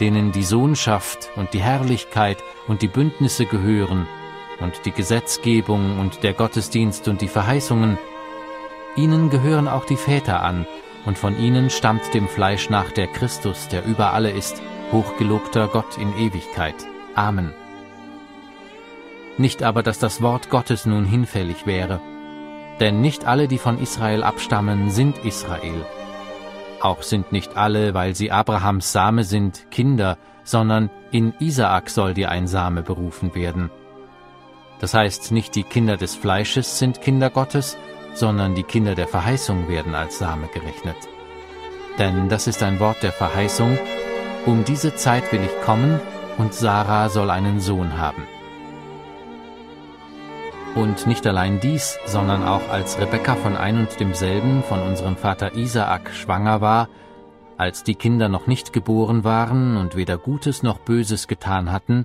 Speaker 1: denen die Sohnschaft und die Herrlichkeit und die Bündnisse gehören, und die Gesetzgebung und der Gottesdienst und die Verheißungen, ihnen gehören auch die Väter an, und von ihnen stammt dem Fleisch nach der Christus, der über alle ist, hochgelobter Gott in Ewigkeit. Amen. Nicht aber, dass das Wort Gottes nun hinfällig wäre, denn nicht alle, die von Israel abstammen, sind Israel. Auch sind nicht alle, weil sie Abrahams Same sind, Kinder, sondern in Isaak soll dir ein Same berufen werden. Das heißt, nicht die Kinder des Fleisches sind Kinder Gottes, sondern die Kinder der Verheißung werden als Same gerechnet. Denn das ist ein Wort der Verheißung, um diese Zeit will ich kommen, und Sarah soll einen Sohn haben. Und nicht allein dies, sondern auch als Rebekka von ein und demselben von unserem Vater Isaak schwanger war, als die Kinder noch nicht geboren waren und weder Gutes noch Böses getan hatten,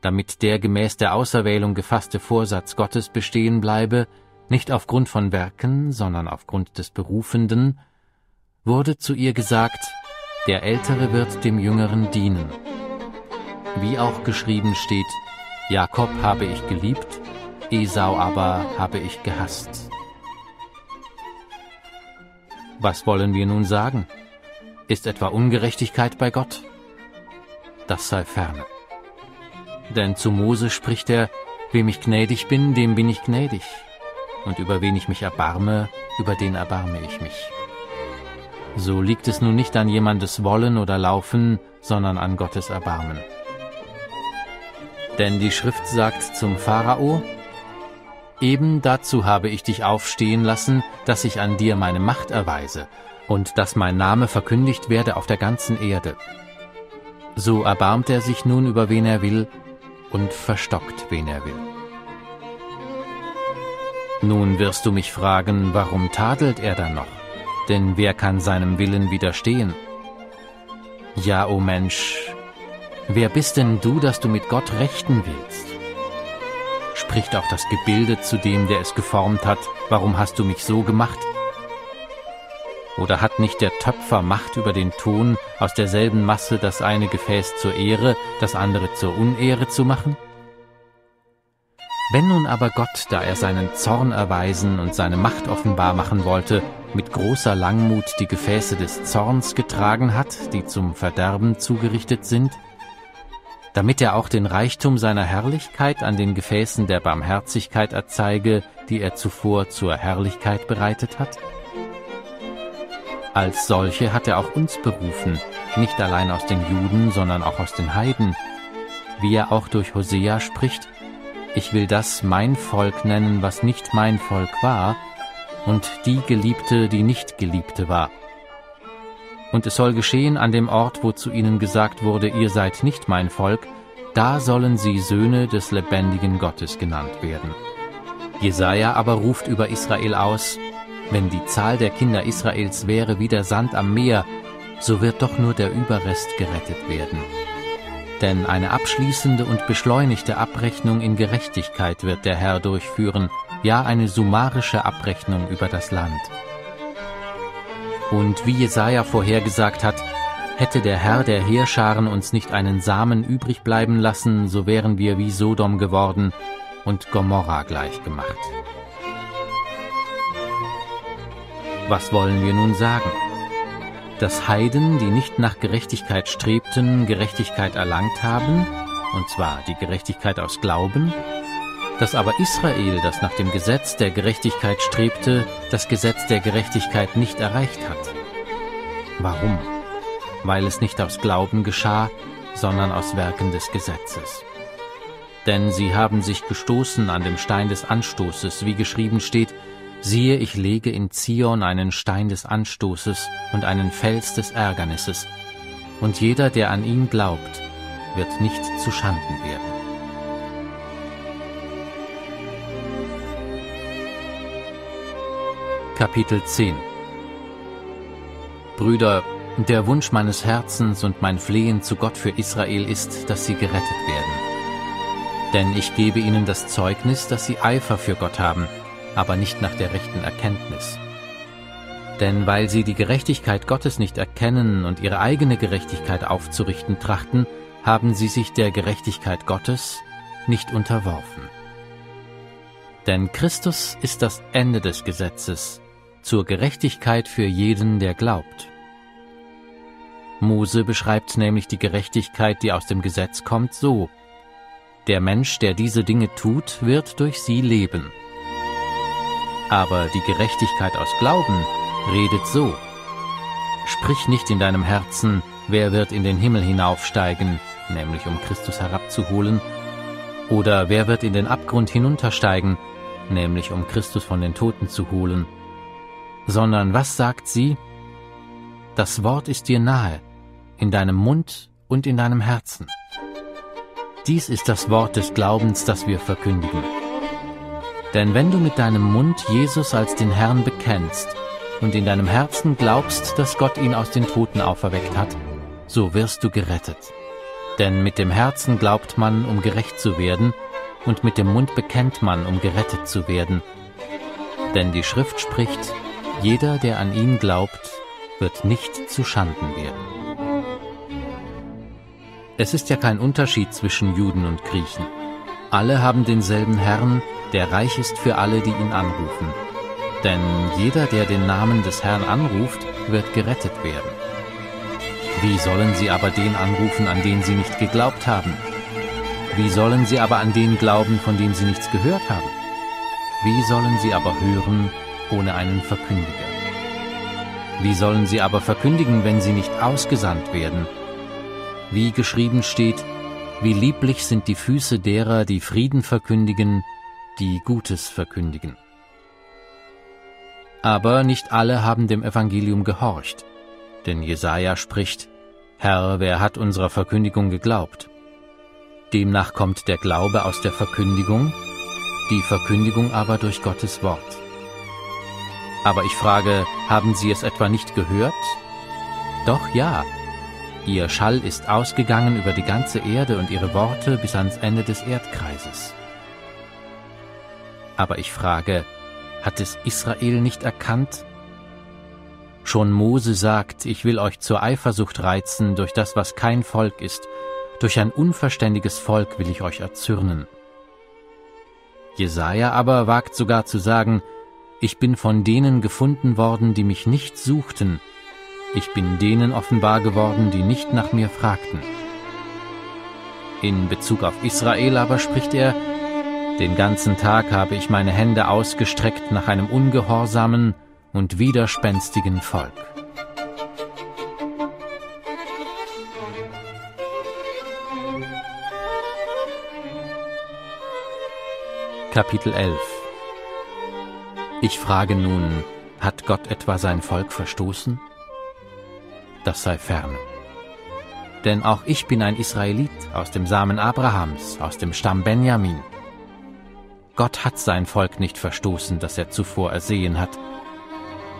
Speaker 1: damit der gemäß der Auserwählung gefasste Vorsatz Gottes bestehen bleibe, nicht aufgrund von Werken, sondern aufgrund des Berufenden, wurde zu ihr gesagt, der Ältere wird dem Jüngeren dienen. Wie auch geschrieben steht, Jakob habe ich geliebt, Esau aber habe ich gehasst. Was wollen wir nun sagen? Ist etwa Ungerechtigkeit bei Gott? Das sei ferne. Denn zu Mose spricht er, wem ich gnädig bin, dem bin ich gnädig. Und über wen ich mich erbarme, über den erbarme ich mich. So liegt es nun nicht an jemandes Wollen oder Laufen, sondern an Gottes Erbarmen. Denn die Schrift sagt zum Pharao, Eben dazu habe ich dich aufstehen lassen, dass ich an dir meine Macht erweise und dass mein Name verkündigt werde auf der ganzen Erde. So erbarmt er sich nun über wen er will und verstockt, wen er will. Nun wirst du mich fragen, warum tadelt er dann noch? Denn wer kann seinem Willen widerstehen? Ja, o oh Mensch, wer bist denn du, dass du mit Gott rechten willst? Spricht auch das Gebilde zu dem, der es geformt hat, warum hast du mich so gemacht? Oder hat nicht der Töpfer Macht über den Ton, aus derselben Masse das eine Gefäß zur Ehre, das andere zur Unehre zu machen? Wenn nun aber Gott, da er seinen Zorn erweisen und seine Macht offenbar machen wollte, mit großer Langmut die Gefäße des Zorns getragen hat, die zum Verderben zugerichtet sind, damit er auch den Reichtum seiner Herrlichkeit an den Gefäßen der Barmherzigkeit erzeige, die er zuvor zur Herrlichkeit bereitet hat? Als solche hat er auch uns berufen, nicht allein aus den Juden, sondern auch aus den Heiden, wie er auch durch Hosea spricht, ich will das mein Volk nennen, was nicht mein Volk war, und die Geliebte, die nicht Geliebte war. Und es soll geschehen an dem Ort, wo zu ihnen gesagt wurde, ihr seid nicht mein Volk, da sollen sie Söhne des lebendigen Gottes genannt werden. Jesaja aber ruft über Israel aus, wenn die Zahl der Kinder Israels wäre wie der Sand am Meer, so wird doch nur der Überrest gerettet werden. Denn eine abschließende und beschleunigte Abrechnung in Gerechtigkeit wird der Herr durchführen, ja eine summarische Abrechnung über das Land. Und wie Jesaja vorhergesagt hat, hätte der Herr der Heerscharen uns nicht einen Samen übrig bleiben lassen, so wären wir wie Sodom geworden und Gomorra gleichgemacht. Was wollen wir nun sagen? Dass Heiden, die nicht nach Gerechtigkeit strebten, Gerechtigkeit erlangt haben, und zwar die Gerechtigkeit aus Glauben, dass aber Israel, das nach dem Gesetz der Gerechtigkeit strebte, das Gesetz der Gerechtigkeit nicht erreicht hat. Warum? Weil es nicht aus Glauben geschah, sondern aus Werken des Gesetzes. Denn sie haben sich gestoßen an dem Stein des Anstoßes, wie geschrieben steht, siehe, ich lege in Zion einen Stein des Anstoßes und einen Fels des Ärgernisses, und jeder, der an ihn glaubt, wird nicht zu Schanden werden. Kapitel 10 Brüder, der Wunsch meines Herzens und mein Flehen zu Gott für Israel ist, dass sie gerettet werden. Denn ich gebe ihnen das Zeugnis, dass sie Eifer für Gott haben, aber nicht nach der rechten Erkenntnis. Denn weil sie die Gerechtigkeit Gottes nicht erkennen und ihre eigene Gerechtigkeit aufzurichten trachten, haben sie sich der Gerechtigkeit Gottes nicht unterworfen. Denn Christus ist das Ende des Gesetzes zur Gerechtigkeit für jeden, der glaubt. Mose beschreibt nämlich die Gerechtigkeit, die aus dem Gesetz kommt, so der Mensch, der diese Dinge tut, wird durch sie leben. Aber die Gerechtigkeit aus Glauben redet so. Sprich nicht in deinem Herzen, wer wird in den Himmel hinaufsteigen, nämlich um Christus herabzuholen, oder wer wird in den Abgrund hinuntersteigen, nämlich um Christus von den Toten zu holen, sondern was sagt sie? Das Wort ist dir nahe, in deinem Mund und in deinem Herzen. Dies ist das Wort des Glaubens, das wir verkündigen. Denn wenn du mit deinem Mund Jesus als den Herrn bekennst und in deinem Herzen glaubst, dass Gott ihn aus den Toten auferweckt hat, so wirst du gerettet. Denn mit dem Herzen glaubt man, um gerecht zu werden, und mit dem Mund bekennt man, um gerettet zu werden. Denn die Schrift spricht, jeder, der an ihn glaubt, wird nicht zu Schanden werden. Es ist ja kein Unterschied zwischen Juden und Griechen. Alle haben denselben Herrn, der reich ist für alle, die ihn anrufen. Denn jeder, der den Namen des Herrn anruft, wird gerettet werden. Wie sollen sie aber den anrufen, an den sie nicht geglaubt haben? Wie sollen sie aber an den glauben, von dem sie nichts gehört haben? Wie sollen sie aber hören ohne einen Verkündiger? Wie sollen sie aber verkündigen, wenn sie nicht ausgesandt werden? wie geschrieben steht, wie lieblich sind die Füße derer, die Frieden verkündigen, die Gutes verkündigen. Aber nicht alle haben dem Evangelium gehorcht, denn Jesaja spricht, Herr, wer hat unserer Verkündigung geglaubt? Demnach kommt der Glaube aus der Verkündigung, die Verkündigung aber durch Gottes Wort. Aber ich frage, haben Sie es etwa nicht gehört? Doch ja, Ihr Schall ist ausgegangen über die ganze Erde und ihre Worte bis ans Ende des Erdkreises. Aber ich frage, hat es Israel nicht erkannt? Schon Mose sagt, ich will euch zur Eifersucht reizen durch das, was kein Volk ist, durch ein unverständiges Volk will ich euch erzürnen. Jesaja aber wagt sogar zu sagen, ich bin von denen gefunden worden, die mich nicht suchten, ich bin denen offenbar geworden, die nicht nach mir fragten. In Bezug auf Israel aber spricht er, den ganzen Tag habe ich meine Hände ausgestreckt nach einem ungehorsamen und widerspenstigen Volk. Kapitel 11 Ich frage nun, hat Gott etwa sein Volk verstoßen? Das sei ferne. Denn auch ich bin ein Israelit aus dem Samen Abrahams, aus dem Stamm Benjamin. Gott hat sein Volk nicht verstoßen, das er zuvor ersehen hat.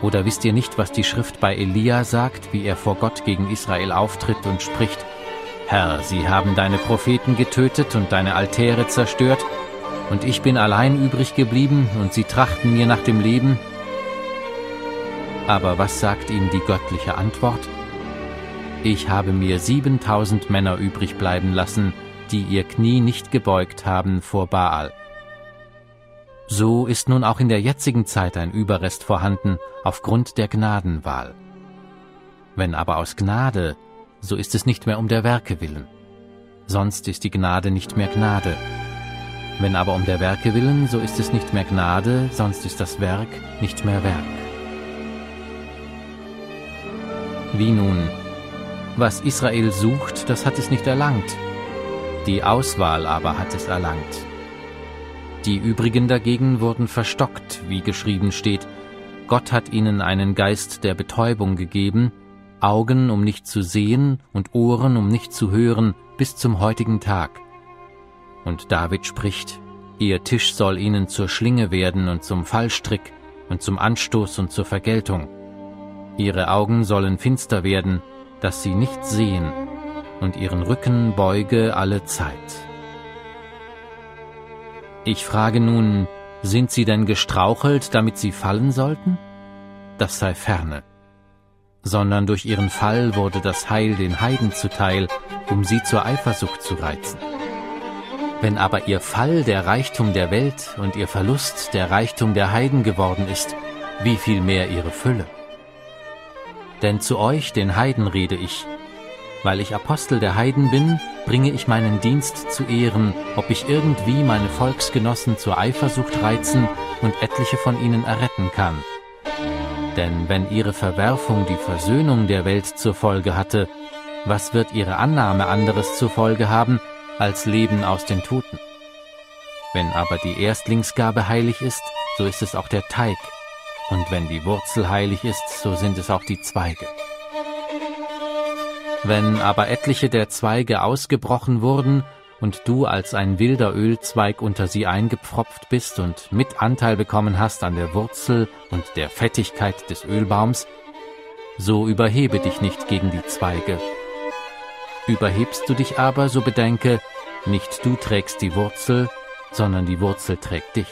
Speaker 1: Oder wisst ihr nicht, was die Schrift bei Elia sagt, wie er vor Gott gegen Israel auftritt und spricht, Herr, sie haben deine Propheten getötet und deine Altäre zerstört, und ich bin allein übrig geblieben, und sie trachten mir nach dem Leben. Aber was sagt ihm die göttliche Antwort? Ich habe mir siebentausend Männer übrig bleiben lassen, die ihr Knie nicht gebeugt haben vor Baal. So ist nun auch in der jetzigen Zeit ein Überrest vorhanden aufgrund der Gnadenwahl. Wenn aber aus Gnade, so ist es nicht mehr um der Werke willen. Sonst ist die Gnade nicht mehr Gnade, wenn aber um der Werke willen, so ist es nicht mehr Gnade, sonst ist das Werk nicht mehr Werk. Wie nun? Was Israel sucht, das hat es nicht erlangt. Die Auswahl aber hat es erlangt. Die übrigen dagegen wurden verstockt, wie geschrieben steht. Gott hat ihnen einen Geist der Betäubung gegeben, Augen, um nicht zu sehen, und Ohren, um nicht zu hören, bis zum heutigen Tag. Und David spricht, Ihr Tisch soll ihnen zur Schlinge werden und zum Fallstrick und zum Anstoß und zur Vergeltung. Ihre Augen sollen finster werden, dass sie nicht sehen, und ihren Rücken beuge alle Zeit. Ich frage nun, sind sie denn gestrauchelt, damit sie fallen sollten? Das sei ferne. Sondern durch ihren Fall wurde das Heil den Heiden zuteil, um sie zur Eifersucht zu reizen. Wenn aber ihr Fall der Reichtum der Welt und ihr Verlust der Reichtum der Heiden geworden ist, wie viel mehr ihre Fülle? Denn zu euch, den Heiden, rede ich. Weil ich Apostel der Heiden bin, bringe ich meinen Dienst zu Ehren, ob ich irgendwie meine Volksgenossen zur Eifersucht reizen und etliche von ihnen erretten kann. Denn wenn ihre Verwerfung die Versöhnung der Welt zur Folge hatte, was wird ihre Annahme anderes zur Folge haben, als Leben aus den Toten. Wenn aber die Erstlingsgabe heilig ist, so ist es auch der Teig, und wenn die Wurzel heilig ist, so sind es auch die Zweige. Wenn aber etliche der Zweige ausgebrochen wurden, und du als ein wilder Ölzweig unter sie eingepfropft bist und mit Anteil bekommen hast an der Wurzel und der Fettigkeit des Ölbaums, so überhebe dich nicht gegen die Zweige, Überhebst du dich aber, so bedenke, nicht du trägst die Wurzel, sondern die Wurzel trägt dich.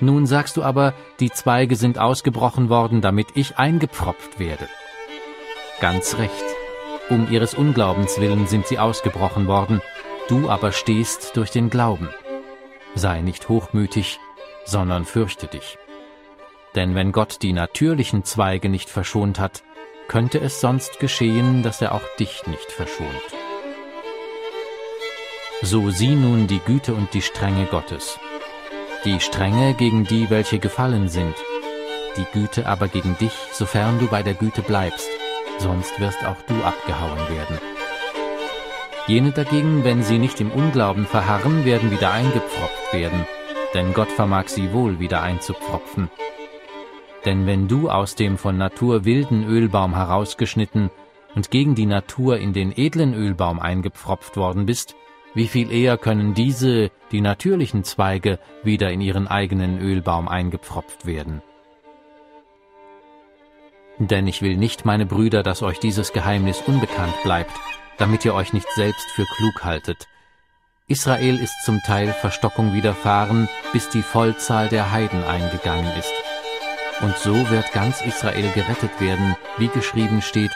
Speaker 1: Nun sagst du aber, die Zweige sind ausgebrochen worden, damit ich eingepfropft werde. Ganz recht. Um ihres Unglaubens willen sind sie ausgebrochen worden, du aber stehst durch den Glauben. Sei nicht hochmütig, sondern fürchte dich. Denn wenn Gott die natürlichen Zweige nicht verschont hat, könnte es sonst geschehen, dass er auch dich nicht verschont. So sieh nun die Güte und die Strenge Gottes. Die Strenge gegen die, welche gefallen sind, die Güte aber gegen dich, sofern du bei der Güte bleibst, sonst wirst auch du abgehauen werden. Jene dagegen, wenn sie nicht im Unglauben verharren, werden wieder eingepfropft werden, denn Gott vermag sie wohl wieder einzupfropfen. Denn wenn du aus dem von Natur wilden Ölbaum herausgeschnitten und gegen die Natur in den edlen Ölbaum eingepfropft worden bist, wie viel eher können diese, die natürlichen Zweige, wieder in ihren eigenen Ölbaum eingepfropft werden. Denn ich will nicht, meine Brüder, dass euch dieses Geheimnis unbekannt bleibt, damit ihr euch nicht selbst für klug haltet. Israel ist zum Teil Verstockung widerfahren, bis die Vollzahl der Heiden eingegangen ist. Und so wird ganz Israel gerettet werden, wie geschrieben steht,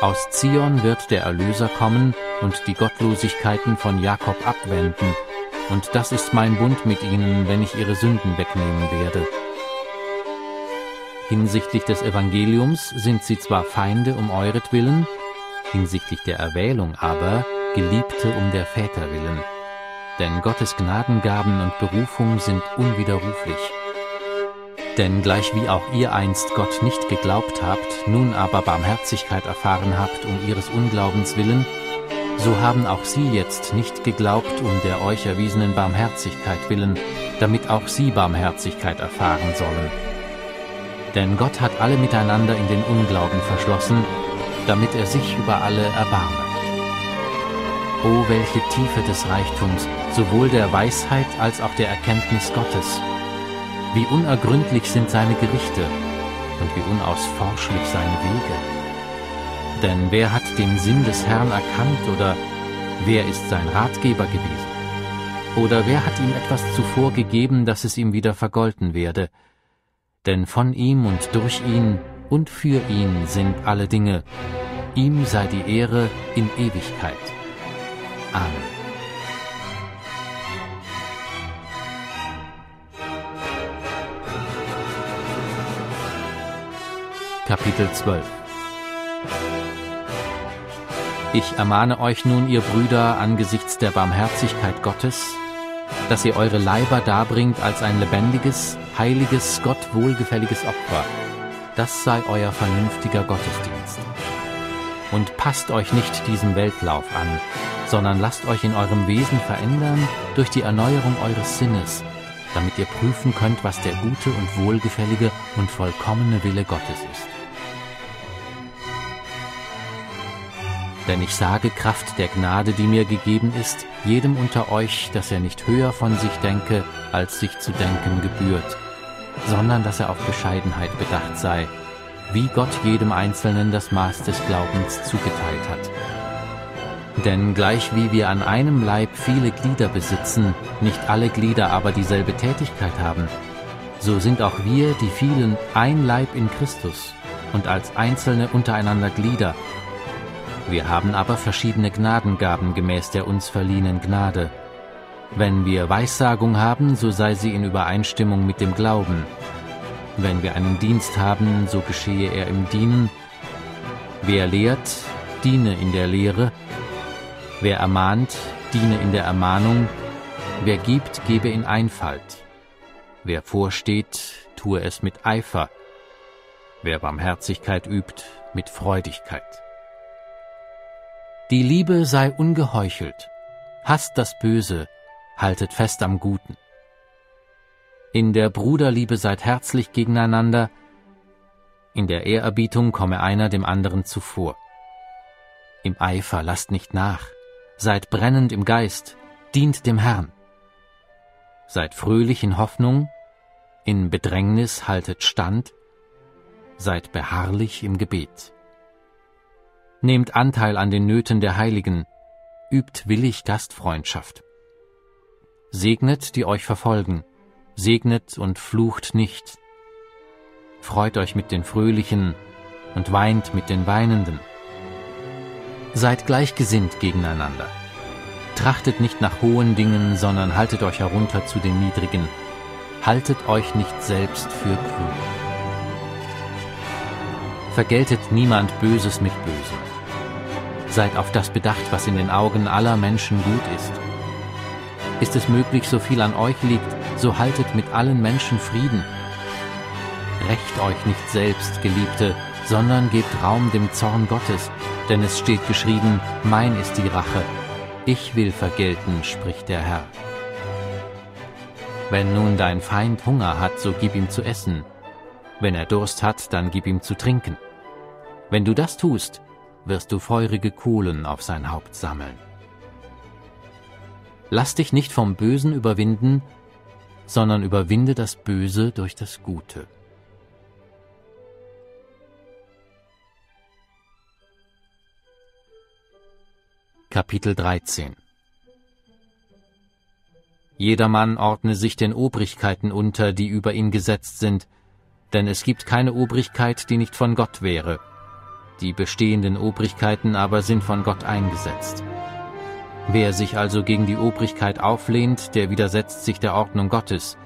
Speaker 1: aus Zion wird der Erlöser kommen und die Gottlosigkeiten von Jakob abwenden, und das ist mein Bund mit ihnen, wenn ich ihre Sünden wegnehmen werde. Hinsichtlich des Evangeliums sind sie zwar Feinde um euretwillen, hinsichtlich der Erwählung aber Geliebte um der Väter willen. Denn Gottes Gnadengaben und Berufung sind unwiderruflich. Denn gleich wie auch ihr einst Gott nicht geglaubt habt, nun aber Barmherzigkeit erfahren habt um ihres Unglaubens willen, so haben auch sie jetzt nicht geglaubt um der euch erwiesenen Barmherzigkeit willen, damit auch sie Barmherzigkeit erfahren sollen. Denn Gott hat alle miteinander in den Unglauben verschlossen, damit er sich über alle erbarme. O welche Tiefe des Reichtums, sowohl der Weisheit als auch der Erkenntnis Gottes. Wie unergründlich sind seine Gerichte und wie unausforschlich seine Wege. Denn wer hat den Sinn des Herrn erkannt oder wer ist sein Ratgeber gewesen? Oder wer hat ihm etwas zuvor gegeben, dass es ihm wieder vergolten werde? Denn von ihm und durch ihn und für ihn sind alle Dinge. Ihm sei die Ehre in Ewigkeit. Amen. Kapitel 12 ich ermahne euch nun, ihr Brüder, angesichts der Barmherzigkeit Gottes, dass ihr eure Leiber darbringt als ein lebendiges, heiliges, Gott wohlgefälliges Opfer. Das sei euer vernünftiger Gottesdienst. Und passt euch nicht diesem Weltlauf an, sondern lasst euch in eurem Wesen verändern durch die Erneuerung eures Sinnes, damit ihr prüfen könnt, was der gute und wohlgefällige und vollkommene Wille Gottes ist. Denn ich sage Kraft der Gnade, die mir gegeben ist, jedem unter euch, dass er nicht höher von sich denke, als sich zu denken gebührt, sondern dass er auf Bescheidenheit bedacht sei, wie Gott jedem Einzelnen das Maß des Glaubens zugeteilt hat. Denn gleich wie wir an einem Leib viele Glieder besitzen, nicht alle Glieder aber dieselbe Tätigkeit haben, so sind auch wir, die vielen, ein Leib in Christus und als Einzelne untereinander Glieder, wir haben aber verschiedene Gnadengaben gemäß der uns verliehenen Gnade. Wenn wir Weissagung haben, so sei sie in Übereinstimmung mit dem Glauben. Wenn wir einen Dienst haben, so geschehe er im Dienen. Wer lehrt, diene in der Lehre. Wer ermahnt, diene in der Ermahnung. Wer gibt, gebe in Einfalt. Wer vorsteht, tue es mit Eifer. Wer Barmherzigkeit übt, mit Freudigkeit. Die Liebe sei ungeheuchelt, hasst das Böse, haltet fest am Guten. In der Bruderliebe seid herzlich gegeneinander, in der Ehrerbietung komme einer dem anderen zuvor. Im Eifer lasst nicht nach, seid brennend im Geist, dient dem Herrn. Seid fröhlich in Hoffnung, in Bedrängnis haltet stand, seid beharrlich im Gebet. Nehmt Anteil an den Nöten der Heiligen, übt willig Gastfreundschaft. Segnet, die euch verfolgen, segnet und flucht nicht. Freut euch mit den Fröhlichen und weint mit den Weinenden. Seid gleichgesinnt gegeneinander. Trachtet nicht nach hohen Dingen, sondern haltet euch herunter zu den Niedrigen. Haltet euch nicht selbst für klug. Vergeltet niemand Böses mit Bösem. Seid auf das bedacht, was in den Augen aller Menschen gut ist. Ist es möglich, so viel an euch liegt, so haltet mit allen Menschen Frieden. Rächt euch nicht selbst, Geliebte, sondern gebt Raum dem Zorn Gottes, denn es steht geschrieben, mein ist die Rache, ich will vergelten, spricht der Herr. Wenn nun dein Feind Hunger hat, so gib ihm zu essen, wenn er Durst hat, dann gib ihm zu trinken. Wenn du das tust, wirst du feurige Kohlen auf sein Haupt sammeln. Lass dich nicht vom Bösen überwinden, sondern überwinde das Böse durch das Gute. Kapitel 13 Jedermann ordne sich den Obrigkeiten unter, die über ihn gesetzt sind, denn es gibt keine Obrigkeit, die nicht von Gott wäre, die bestehenden Obrigkeiten aber sind von Gott eingesetzt. Wer sich also gegen die Obrigkeit auflehnt, der widersetzt sich der Ordnung Gottes,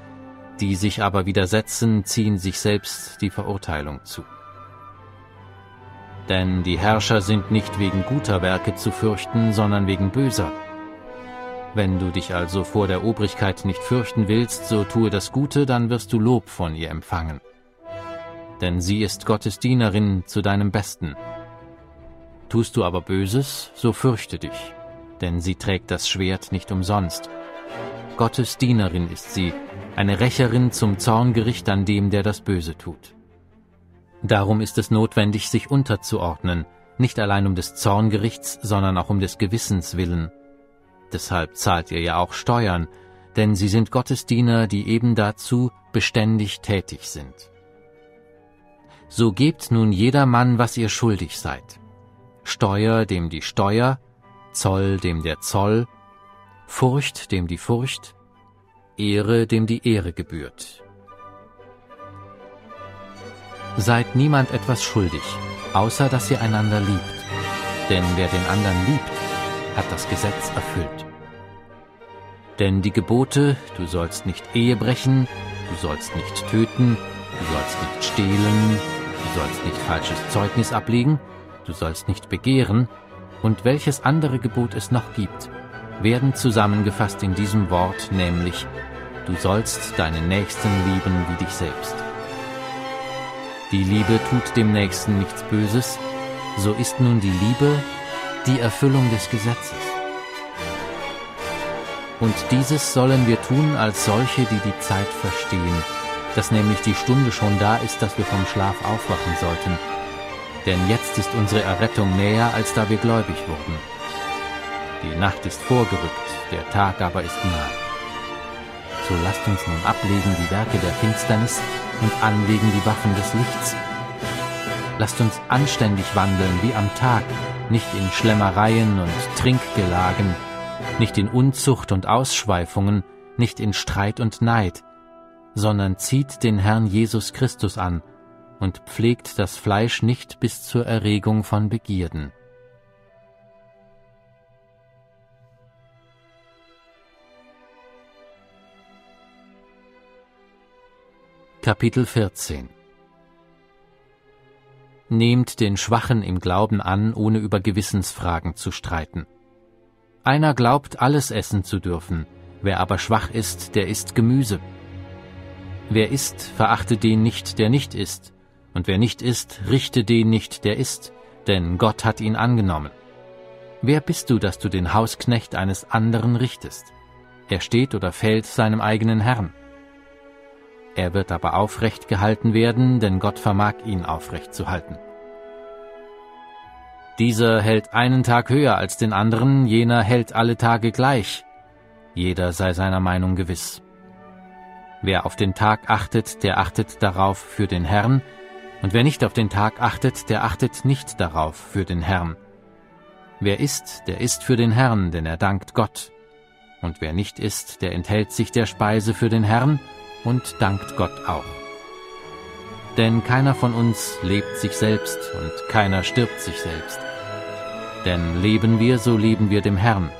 Speaker 1: die sich aber widersetzen, ziehen sich selbst die Verurteilung zu. Denn die Herrscher sind nicht wegen guter Werke zu fürchten, sondern wegen böser. Wenn du dich also vor der Obrigkeit nicht fürchten willst, so tue das Gute, dann wirst du Lob von ihr empfangen denn sie ist Gottes Dienerin zu deinem Besten. Tust du aber Böses, so fürchte dich, denn sie trägt das Schwert nicht umsonst. Gottes Dienerin ist sie, eine Rächerin zum Zorngericht an dem, der das Böse tut. Darum ist es notwendig, sich unterzuordnen, nicht allein um des Zorngerichts, sondern auch um des Gewissens willen. Deshalb zahlt ihr ja auch Steuern, denn sie sind Gottes Diener, die eben dazu beständig tätig sind. So gebt nun jedermann, was ihr schuldig seid. Steuer dem die Steuer, Zoll dem der Zoll, Furcht dem die Furcht, Ehre dem die Ehre gebührt. Seid niemand etwas schuldig, außer dass ihr einander liebt. Denn wer den anderen liebt, hat das Gesetz erfüllt. Denn die Gebote, du sollst nicht Ehe brechen, du sollst nicht töten, du sollst nicht stehlen, du sollst nicht falsches Zeugnis ablegen, du sollst nicht begehren, und welches andere Gebot es noch gibt, werden zusammengefasst in diesem Wort, nämlich, du sollst deinen Nächsten lieben wie dich selbst. Die Liebe tut dem Nächsten nichts Böses, so ist nun die Liebe die Erfüllung des Gesetzes. Und dieses sollen wir tun als solche, die die Zeit verstehen, dass nämlich die Stunde schon da ist, dass wir vom Schlaf aufwachen sollten. Denn jetzt ist unsere Errettung näher, als da wir gläubig wurden. Die Nacht ist vorgerückt, der Tag aber ist nah. So lasst uns nun ablegen die Werke der Finsternis und anlegen die Waffen des Lichts. Lasst uns anständig wandeln wie am Tag, nicht in Schlemmereien und Trinkgelagen, nicht in Unzucht und Ausschweifungen, nicht in Streit und Neid, sondern zieht den Herrn Jesus Christus an und pflegt das Fleisch nicht bis zur Erregung von Begierden. Kapitel 14 Nehmt den Schwachen im Glauben an, ohne über Gewissensfragen zu streiten. Einer glaubt, alles essen zu dürfen, wer aber schwach ist, der isst Gemüse. Wer isst, verachte den nicht, der nicht isst, und wer nicht isst, richte den nicht, der isst, denn Gott hat ihn angenommen. Wer bist du, dass du den Hausknecht eines anderen richtest? Er steht oder fällt seinem eigenen Herrn. Er wird aber aufrecht gehalten werden, denn Gott vermag ihn aufrecht zu halten. Dieser hält einen Tag höher als den anderen, jener hält alle Tage gleich. Jeder sei seiner Meinung gewiss. Wer auf den Tag achtet, der achtet darauf für den Herrn, und wer nicht auf den Tag achtet, der achtet nicht darauf für den Herrn. Wer isst, der isst für den Herrn, denn er dankt Gott. Und wer nicht isst, der enthält sich der Speise für den Herrn, und dankt Gott auch. Denn keiner von uns lebt sich selbst und keiner stirbt sich selbst. Denn leben wir, so leben wir dem Herrn,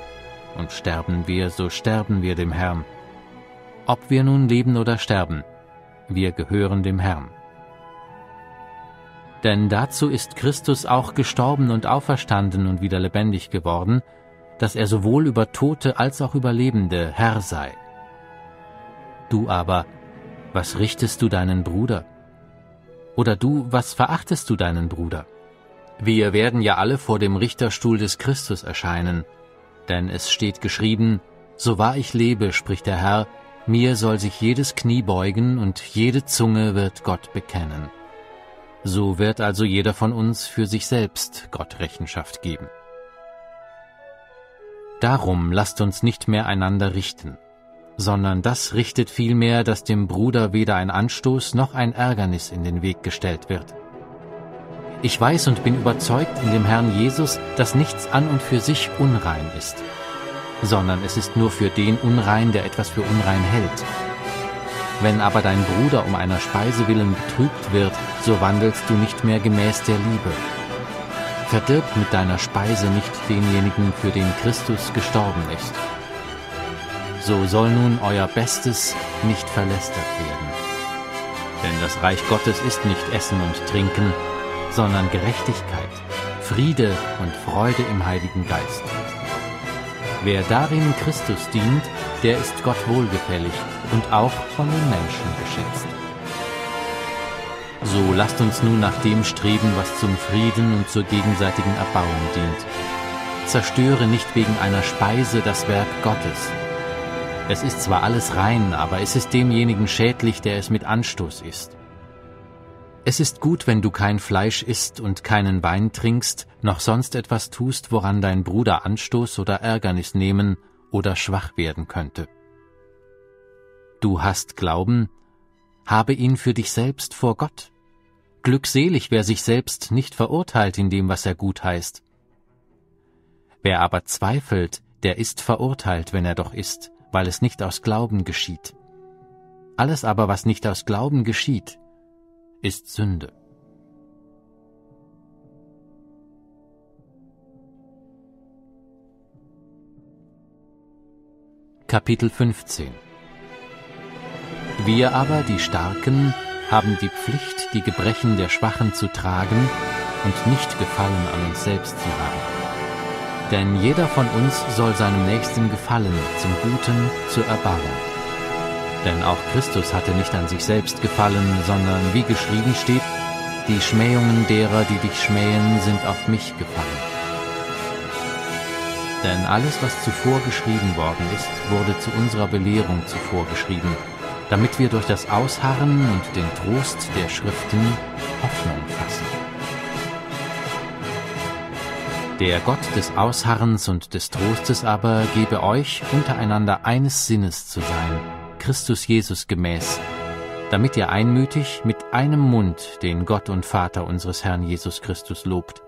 Speaker 1: und sterben wir, so sterben wir dem Herrn. Ob wir nun leben oder sterben, wir gehören dem Herrn. Denn dazu ist Christus auch gestorben und auferstanden und wieder lebendig geworden, dass er sowohl über Tote als auch über Lebende Herr sei. Du aber, was richtest du deinen Bruder? Oder du, was verachtest du deinen Bruder? Wir werden ja alle vor dem Richterstuhl des Christus erscheinen, denn es steht geschrieben, so wahr ich lebe, spricht der Herr, mir soll sich jedes Knie beugen und jede Zunge wird Gott bekennen. So wird also jeder von uns für sich selbst Gott Rechenschaft geben. Darum lasst uns nicht mehr einander richten, sondern das richtet vielmehr, dass dem Bruder weder ein Anstoß noch ein Ärgernis in den Weg gestellt wird. Ich weiß und bin überzeugt in dem Herrn Jesus, dass nichts an und für sich unrein ist, sondern es ist nur für den unrein, der etwas für unrein hält. Wenn aber dein Bruder um einer Speise willen betrübt wird, so wandelst du nicht mehr gemäß der Liebe. Verdirb mit deiner Speise nicht denjenigen, für den Christus gestorben ist so soll nun euer Bestes nicht verlästert werden. Denn das Reich Gottes ist nicht Essen und Trinken, sondern Gerechtigkeit, Friede und Freude im Heiligen Geist. Wer darin Christus dient, der ist Gott wohlgefällig und auch von den Menschen geschätzt. So lasst uns nun nach dem streben, was zum Frieden und zur gegenseitigen Erbauung dient. zerstöre nicht wegen einer Speise das Werk Gottes. Es ist zwar alles rein, aber es ist demjenigen schädlich, der es mit Anstoß isst. Es ist gut, wenn du kein Fleisch isst und keinen Wein trinkst, noch sonst etwas tust, woran dein Bruder Anstoß oder Ärgernis nehmen oder schwach werden könnte. Du hast Glauben, habe ihn für dich selbst vor Gott. Glückselig, wer sich selbst nicht verurteilt in dem, was er gut heißt. Wer aber zweifelt, der ist verurteilt, wenn er doch ist, weil es nicht aus Glauben geschieht. Alles aber, was nicht aus Glauben geschieht, ist Sünde. Kapitel 15 Wir aber, die Starken, haben die Pflicht, die Gebrechen der Schwachen zu tragen und nicht Gefallen an uns selbst zu haben. Denn jeder von uns soll seinem Nächsten gefallen, zum Guten, zur Erbauung. Denn auch Christus hatte nicht an sich selbst gefallen, sondern wie geschrieben steht, die Schmähungen derer, die dich schmähen, sind auf mich gefallen. Denn alles, was zuvor geschrieben worden ist, wurde zu unserer Belehrung zuvor geschrieben, damit wir durch das Ausharren und den Trost der Schriften Hoffnung fassen. Der Gott des Ausharrens und des Trostes aber gebe euch, untereinander eines Sinnes zu sein, Christus Jesus gemäß, damit ihr einmütig mit einem Mund den Gott und Vater unseres Herrn Jesus Christus lobt.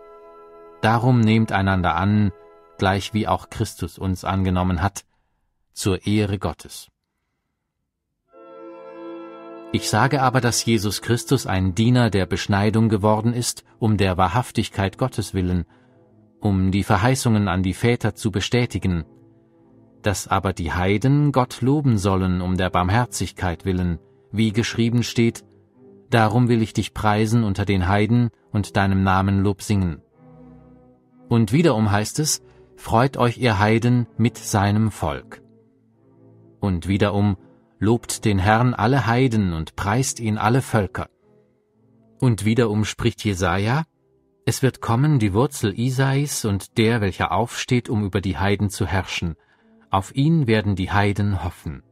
Speaker 1: Darum nehmt einander an, gleich wie auch Christus uns angenommen hat, zur Ehre Gottes. Ich sage aber, dass Jesus Christus ein Diener der Beschneidung geworden ist, um der Wahrhaftigkeit Gottes willen, um die Verheißungen an die Väter zu bestätigen, dass aber die Heiden Gott loben sollen um der Barmherzigkeit willen, wie geschrieben steht, Darum will ich dich preisen unter den Heiden und deinem Namen Lob singen. Und wiederum heißt es, Freut euch ihr Heiden mit seinem Volk. Und wiederum, Lobt den Herrn alle Heiden und preist ihn alle Völker. Und wiederum spricht Jesaja, Es wird kommen die Wurzel Isais und der, welcher aufsteht, um über die Heiden zu herrschen, auf ihn werden die Heiden hoffen.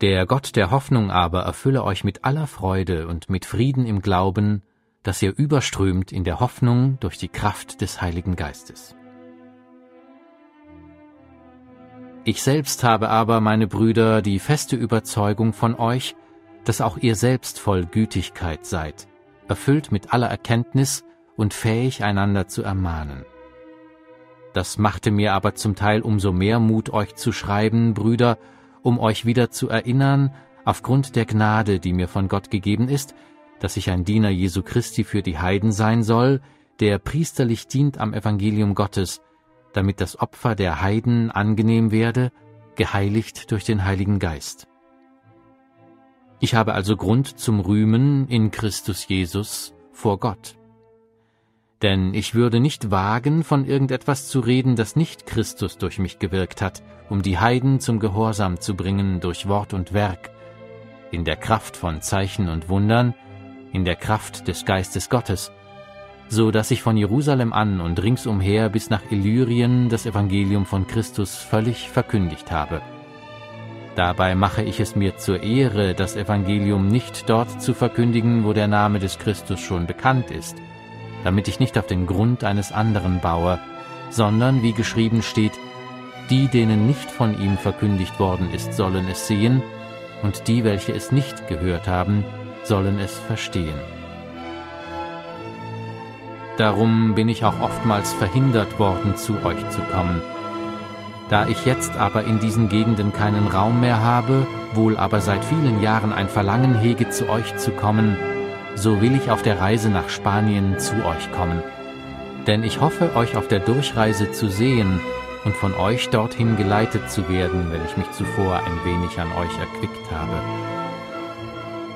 Speaker 1: Der Gott der Hoffnung aber erfülle euch mit aller Freude und mit Frieden im Glauben, dass ihr überströmt in der Hoffnung durch die Kraft des Heiligen Geistes. Ich selbst habe aber, meine Brüder, die feste Überzeugung von euch, dass auch ihr selbst voll Gütigkeit seid, erfüllt mit aller Erkenntnis und fähig einander zu ermahnen. Das machte mir aber zum Teil umso mehr Mut, euch zu schreiben, Brüder, um euch wieder zu erinnern, aufgrund der Gnade, die mir von Gott gegeben ist, dass ich ein Diener Jesu Christi für die Heiden sein soll, der priesterlich dient am Evangelium Gottes, damit das Opfer der Heiden angenehm werde, geheiligt durch den Heiligen Geist. Ich habe also Grund zum Rühmen in Christus Jesus vor Gott denn ich würde nicht wagen, von irgendetwas zu reden, das nicht Christus durch mich gewirkt hat, um die Heiden zum Gehorsam zu bringen durch Wort und Werk, in der Kraft von Zeichen und Wundern, in der Kraft des Geistes Gottes, so dass ich von Jerusalem an und ringsumher bis nach Illyrien das Evangelium von Christus völlig verkündigt habe. Dabei mache ich es mir zur Ehre, das Evangelium nicht dort zu verkündigen, wo der Name des Christus schon bekannt ist, damit ich nicht auf den Grund eines anderen baue, sondern, wie geschrieben steht, die, denen nicht von ihm verkündigt worden ist, sollen es sehen, und die, welche es nicht gehört haben, sollen es verstehen. Darum bin ich auch oftmals verhindert worden, zu euch zu kommen. Da ich jetzt aber in diesen Gegenden keinen Raum mehr habe, wohl aber seit vielen Jahren ein Verlangen hege, zu euch zu kommen, so will ich auf der Reise nach Spanien zu euch kommen. Denn ich hoffe, euch auf der Durchreise zu sehen und von euch dorthin geleitet zu werden, wenn ich mich zuvor ein wenig an euch erquickt habe.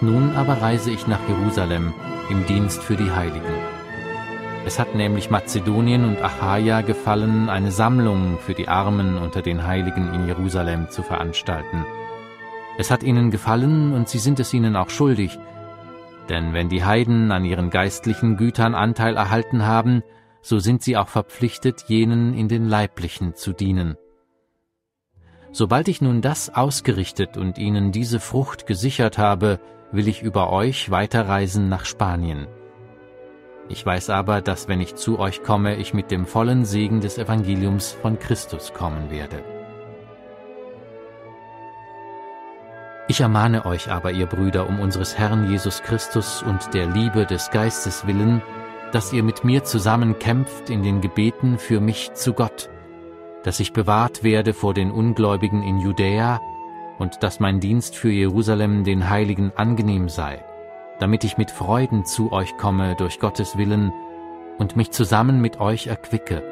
Speaker 1: Nun aber reise ich nach Jerusalem im Dienst für die Heiligen. Es hat nämlich Mazedonien und Achaia gefallen, eine Sammlung für die Armen unter den Heiligen in Jerusalem zu veranstalten. Es hat ihnen gefallen und sie sind es ihnen auch schuldig, denn wenn die Heiden an ihren geistlichen Gütern Anteil erhalten haben, so sind sie auch verpflichtet, jenen in den Leiblichen zu dienen. Sobald ich nun das ausgerichtet und ihnen diese Frucht gesichert habe, will ich über euch weiterreisen nach Spanien. Ich weiß aber, dass wenn ich zu euch komme, ich mit dem vollen Segen des Evangeliums von Christus kommen werde. Ich ermahne euch aber, ihr Brüder, um unseres Herrn Jesus Christus und der Liebe des Geistes willen, dass ihr mit mir zusammen kämpft in den Gebeten für mich zu Gott, dass ich bewahrt werde vor den Ungläubigen in Judäa und dass mein Dienst für Jerusalem den Heiligen angenehm sei, damit ich mit Freuden zu euch komme durch Gottes Willen und mich zusammen mit euch erquicke.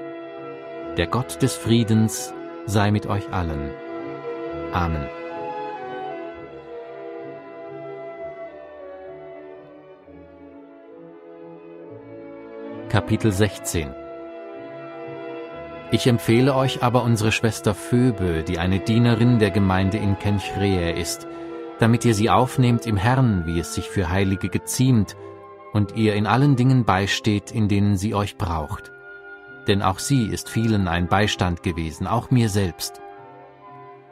Speaker 1: Der Gott des Friedens sei mit euch allen. Amen. Kapitel 16 Ich empfehle euch aber unsere Schwester Phoebe, die eine Dienerin der Gemeinde in Kenchrea ist, damit ihr sie aufnehmt im Herrn, wie es sich für Heilige geziemt, und ihr in allen Dingen beisteht, in denen sie euch braucht. Denn auch sie ist vielen ein Beistand gewesen, auch mir selbst.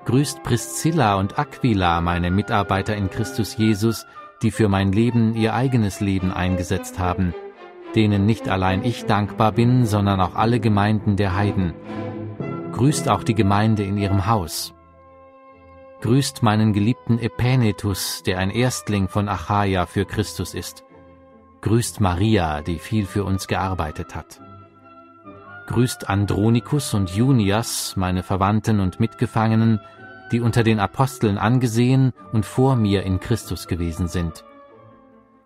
Speaker 1: Grüßt Priscilla und Aquila, meine Mitarbeiter in Christus Jesus, die für mein Leben ihr eigenes Leben eingesetzt haben, denen nicht allein ich dankbar bin, sondern auch alle Gemeinden der Heiden. Grüßt auch die Gemeinde in ihrem Haus. Grüßt meinen geliebten Epänetus, der ein Erstling von Achaia für Christus ist. Grüßt Maria, die viel für uns gearbeitet hat. Grüßt Andronikus und Junias, meine Verwandten und Mitgefangenen, die unter den Aposteln angesehen und vor mir in Christus gewesen sind.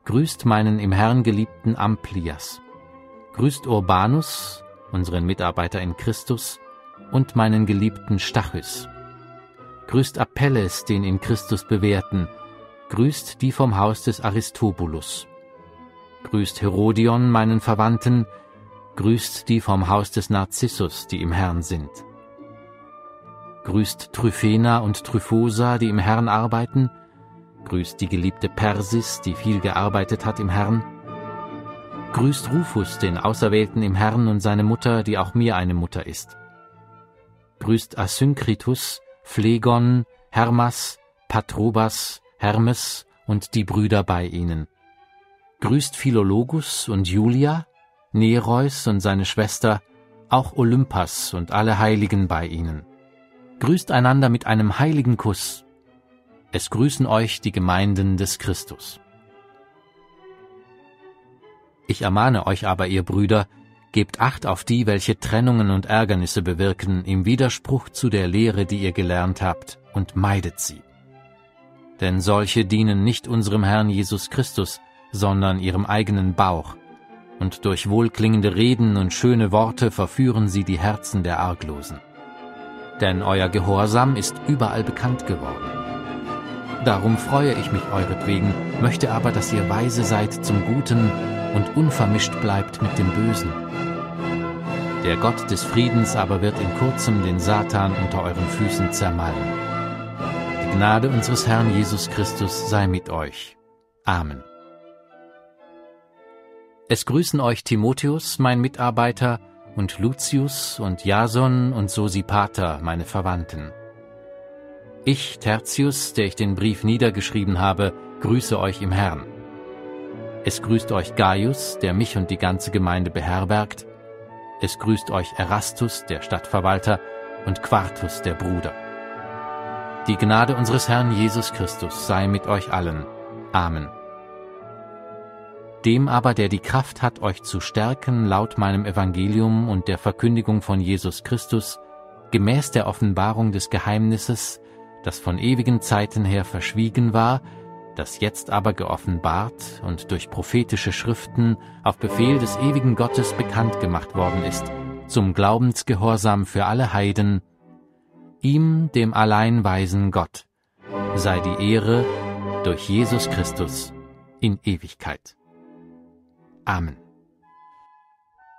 Speaker 1: Grüßt meinen im Herrn geliebten Amplias. Grüßt Urbanus, unseren Mitarbeiter in Christus, und meinen geliebten Stachys. Grüßt Apelles, den in Christus bewährten. Grüßt die vom Haus des Aristobulus. Grüßt Herodion, meinen Verwandten. Grüßt die vom Haus des Narzissus, die im Herrn sind. Grüßt Tryphena und Tryphosa, die im Herrn arbeiten Grüßt die geliebte Persis, die viel gearbeitet hat im Herrn. Grüßt Rufus, den Auserwählten im Herrn und seine Mutter, die auch mir eine Mutter ist. Grüßt Asynkritus, Phlegon, Hermas, Patrobas, Hermes und die Brüder bei ihnen. Grüßt Philologus und Julia, Nereus und seine Schwester, auch Olympas und alle Heiligen bei ihnen. Grüßt einander mit einem heiligen Kuss. Es grüßen euch die Gemeinden des Christus. Ich ermahne euch aber, ihr Brüder, gebt Acht auf die, welche Trennungen und Ärgernisse bewirken, im Widerspruch zu der Lehre, die ihr gelernt habt, und meidet sie. Denn solche dienen nicht unserem Herrn Jesus Christus, sondern ihrem eigenen Bauch, und durch wohlklingende Reden und schöne Worte verführen sie die Herzen der Arglosen. Denn euer Gehorsam ist überall bekannt geworden. Darum freue ich mich euretwegen, möchte aber, dass ihr weise seid zum Guten und unvermischt bleibt mit dem Bösen. Der Gott des Friedens aber wird in kurzem den Satan unter euren Füßen zermalmen. Die Gnade unseres Herrn Jesus Christus sei mit euch. Amen. Es grüßen euch Timotheus, mein Mitarbeiter, und Lucius und Jason und Sosipater, meine Verwandten. Ich, Tertius, der ich den Brief niedergeschrieben habe, grüße euch im Herrn. Es grüßt euch Gaius, der mich und die ganze Gemeinde beherbergt. Es grüßt euch Erastus, der Stadtverwalter, und Quartus, der Bruder. Die Gnade unseres Herrn Jesus Christus sei mit euch allen. Amen. Dem aber, der die Kraft hat, euch zu stärken, laut meinem Evangelium und der Verkündigung von Jesus Christus, gemäß der Offenbarung des Geheimnisses, das von ewigen Zeiten her verschwiegen war, das jetzt aber geoffenbart und durch prophetische Schriften auf Befehl des ewigen Gottes bekannt gemacht worden ist, zum Glaubensgehorsam für alle Heiden, ihm, dem allein weisen Gott, sei die Ehre durch Jesus Christus in Ewigkeit. Amen.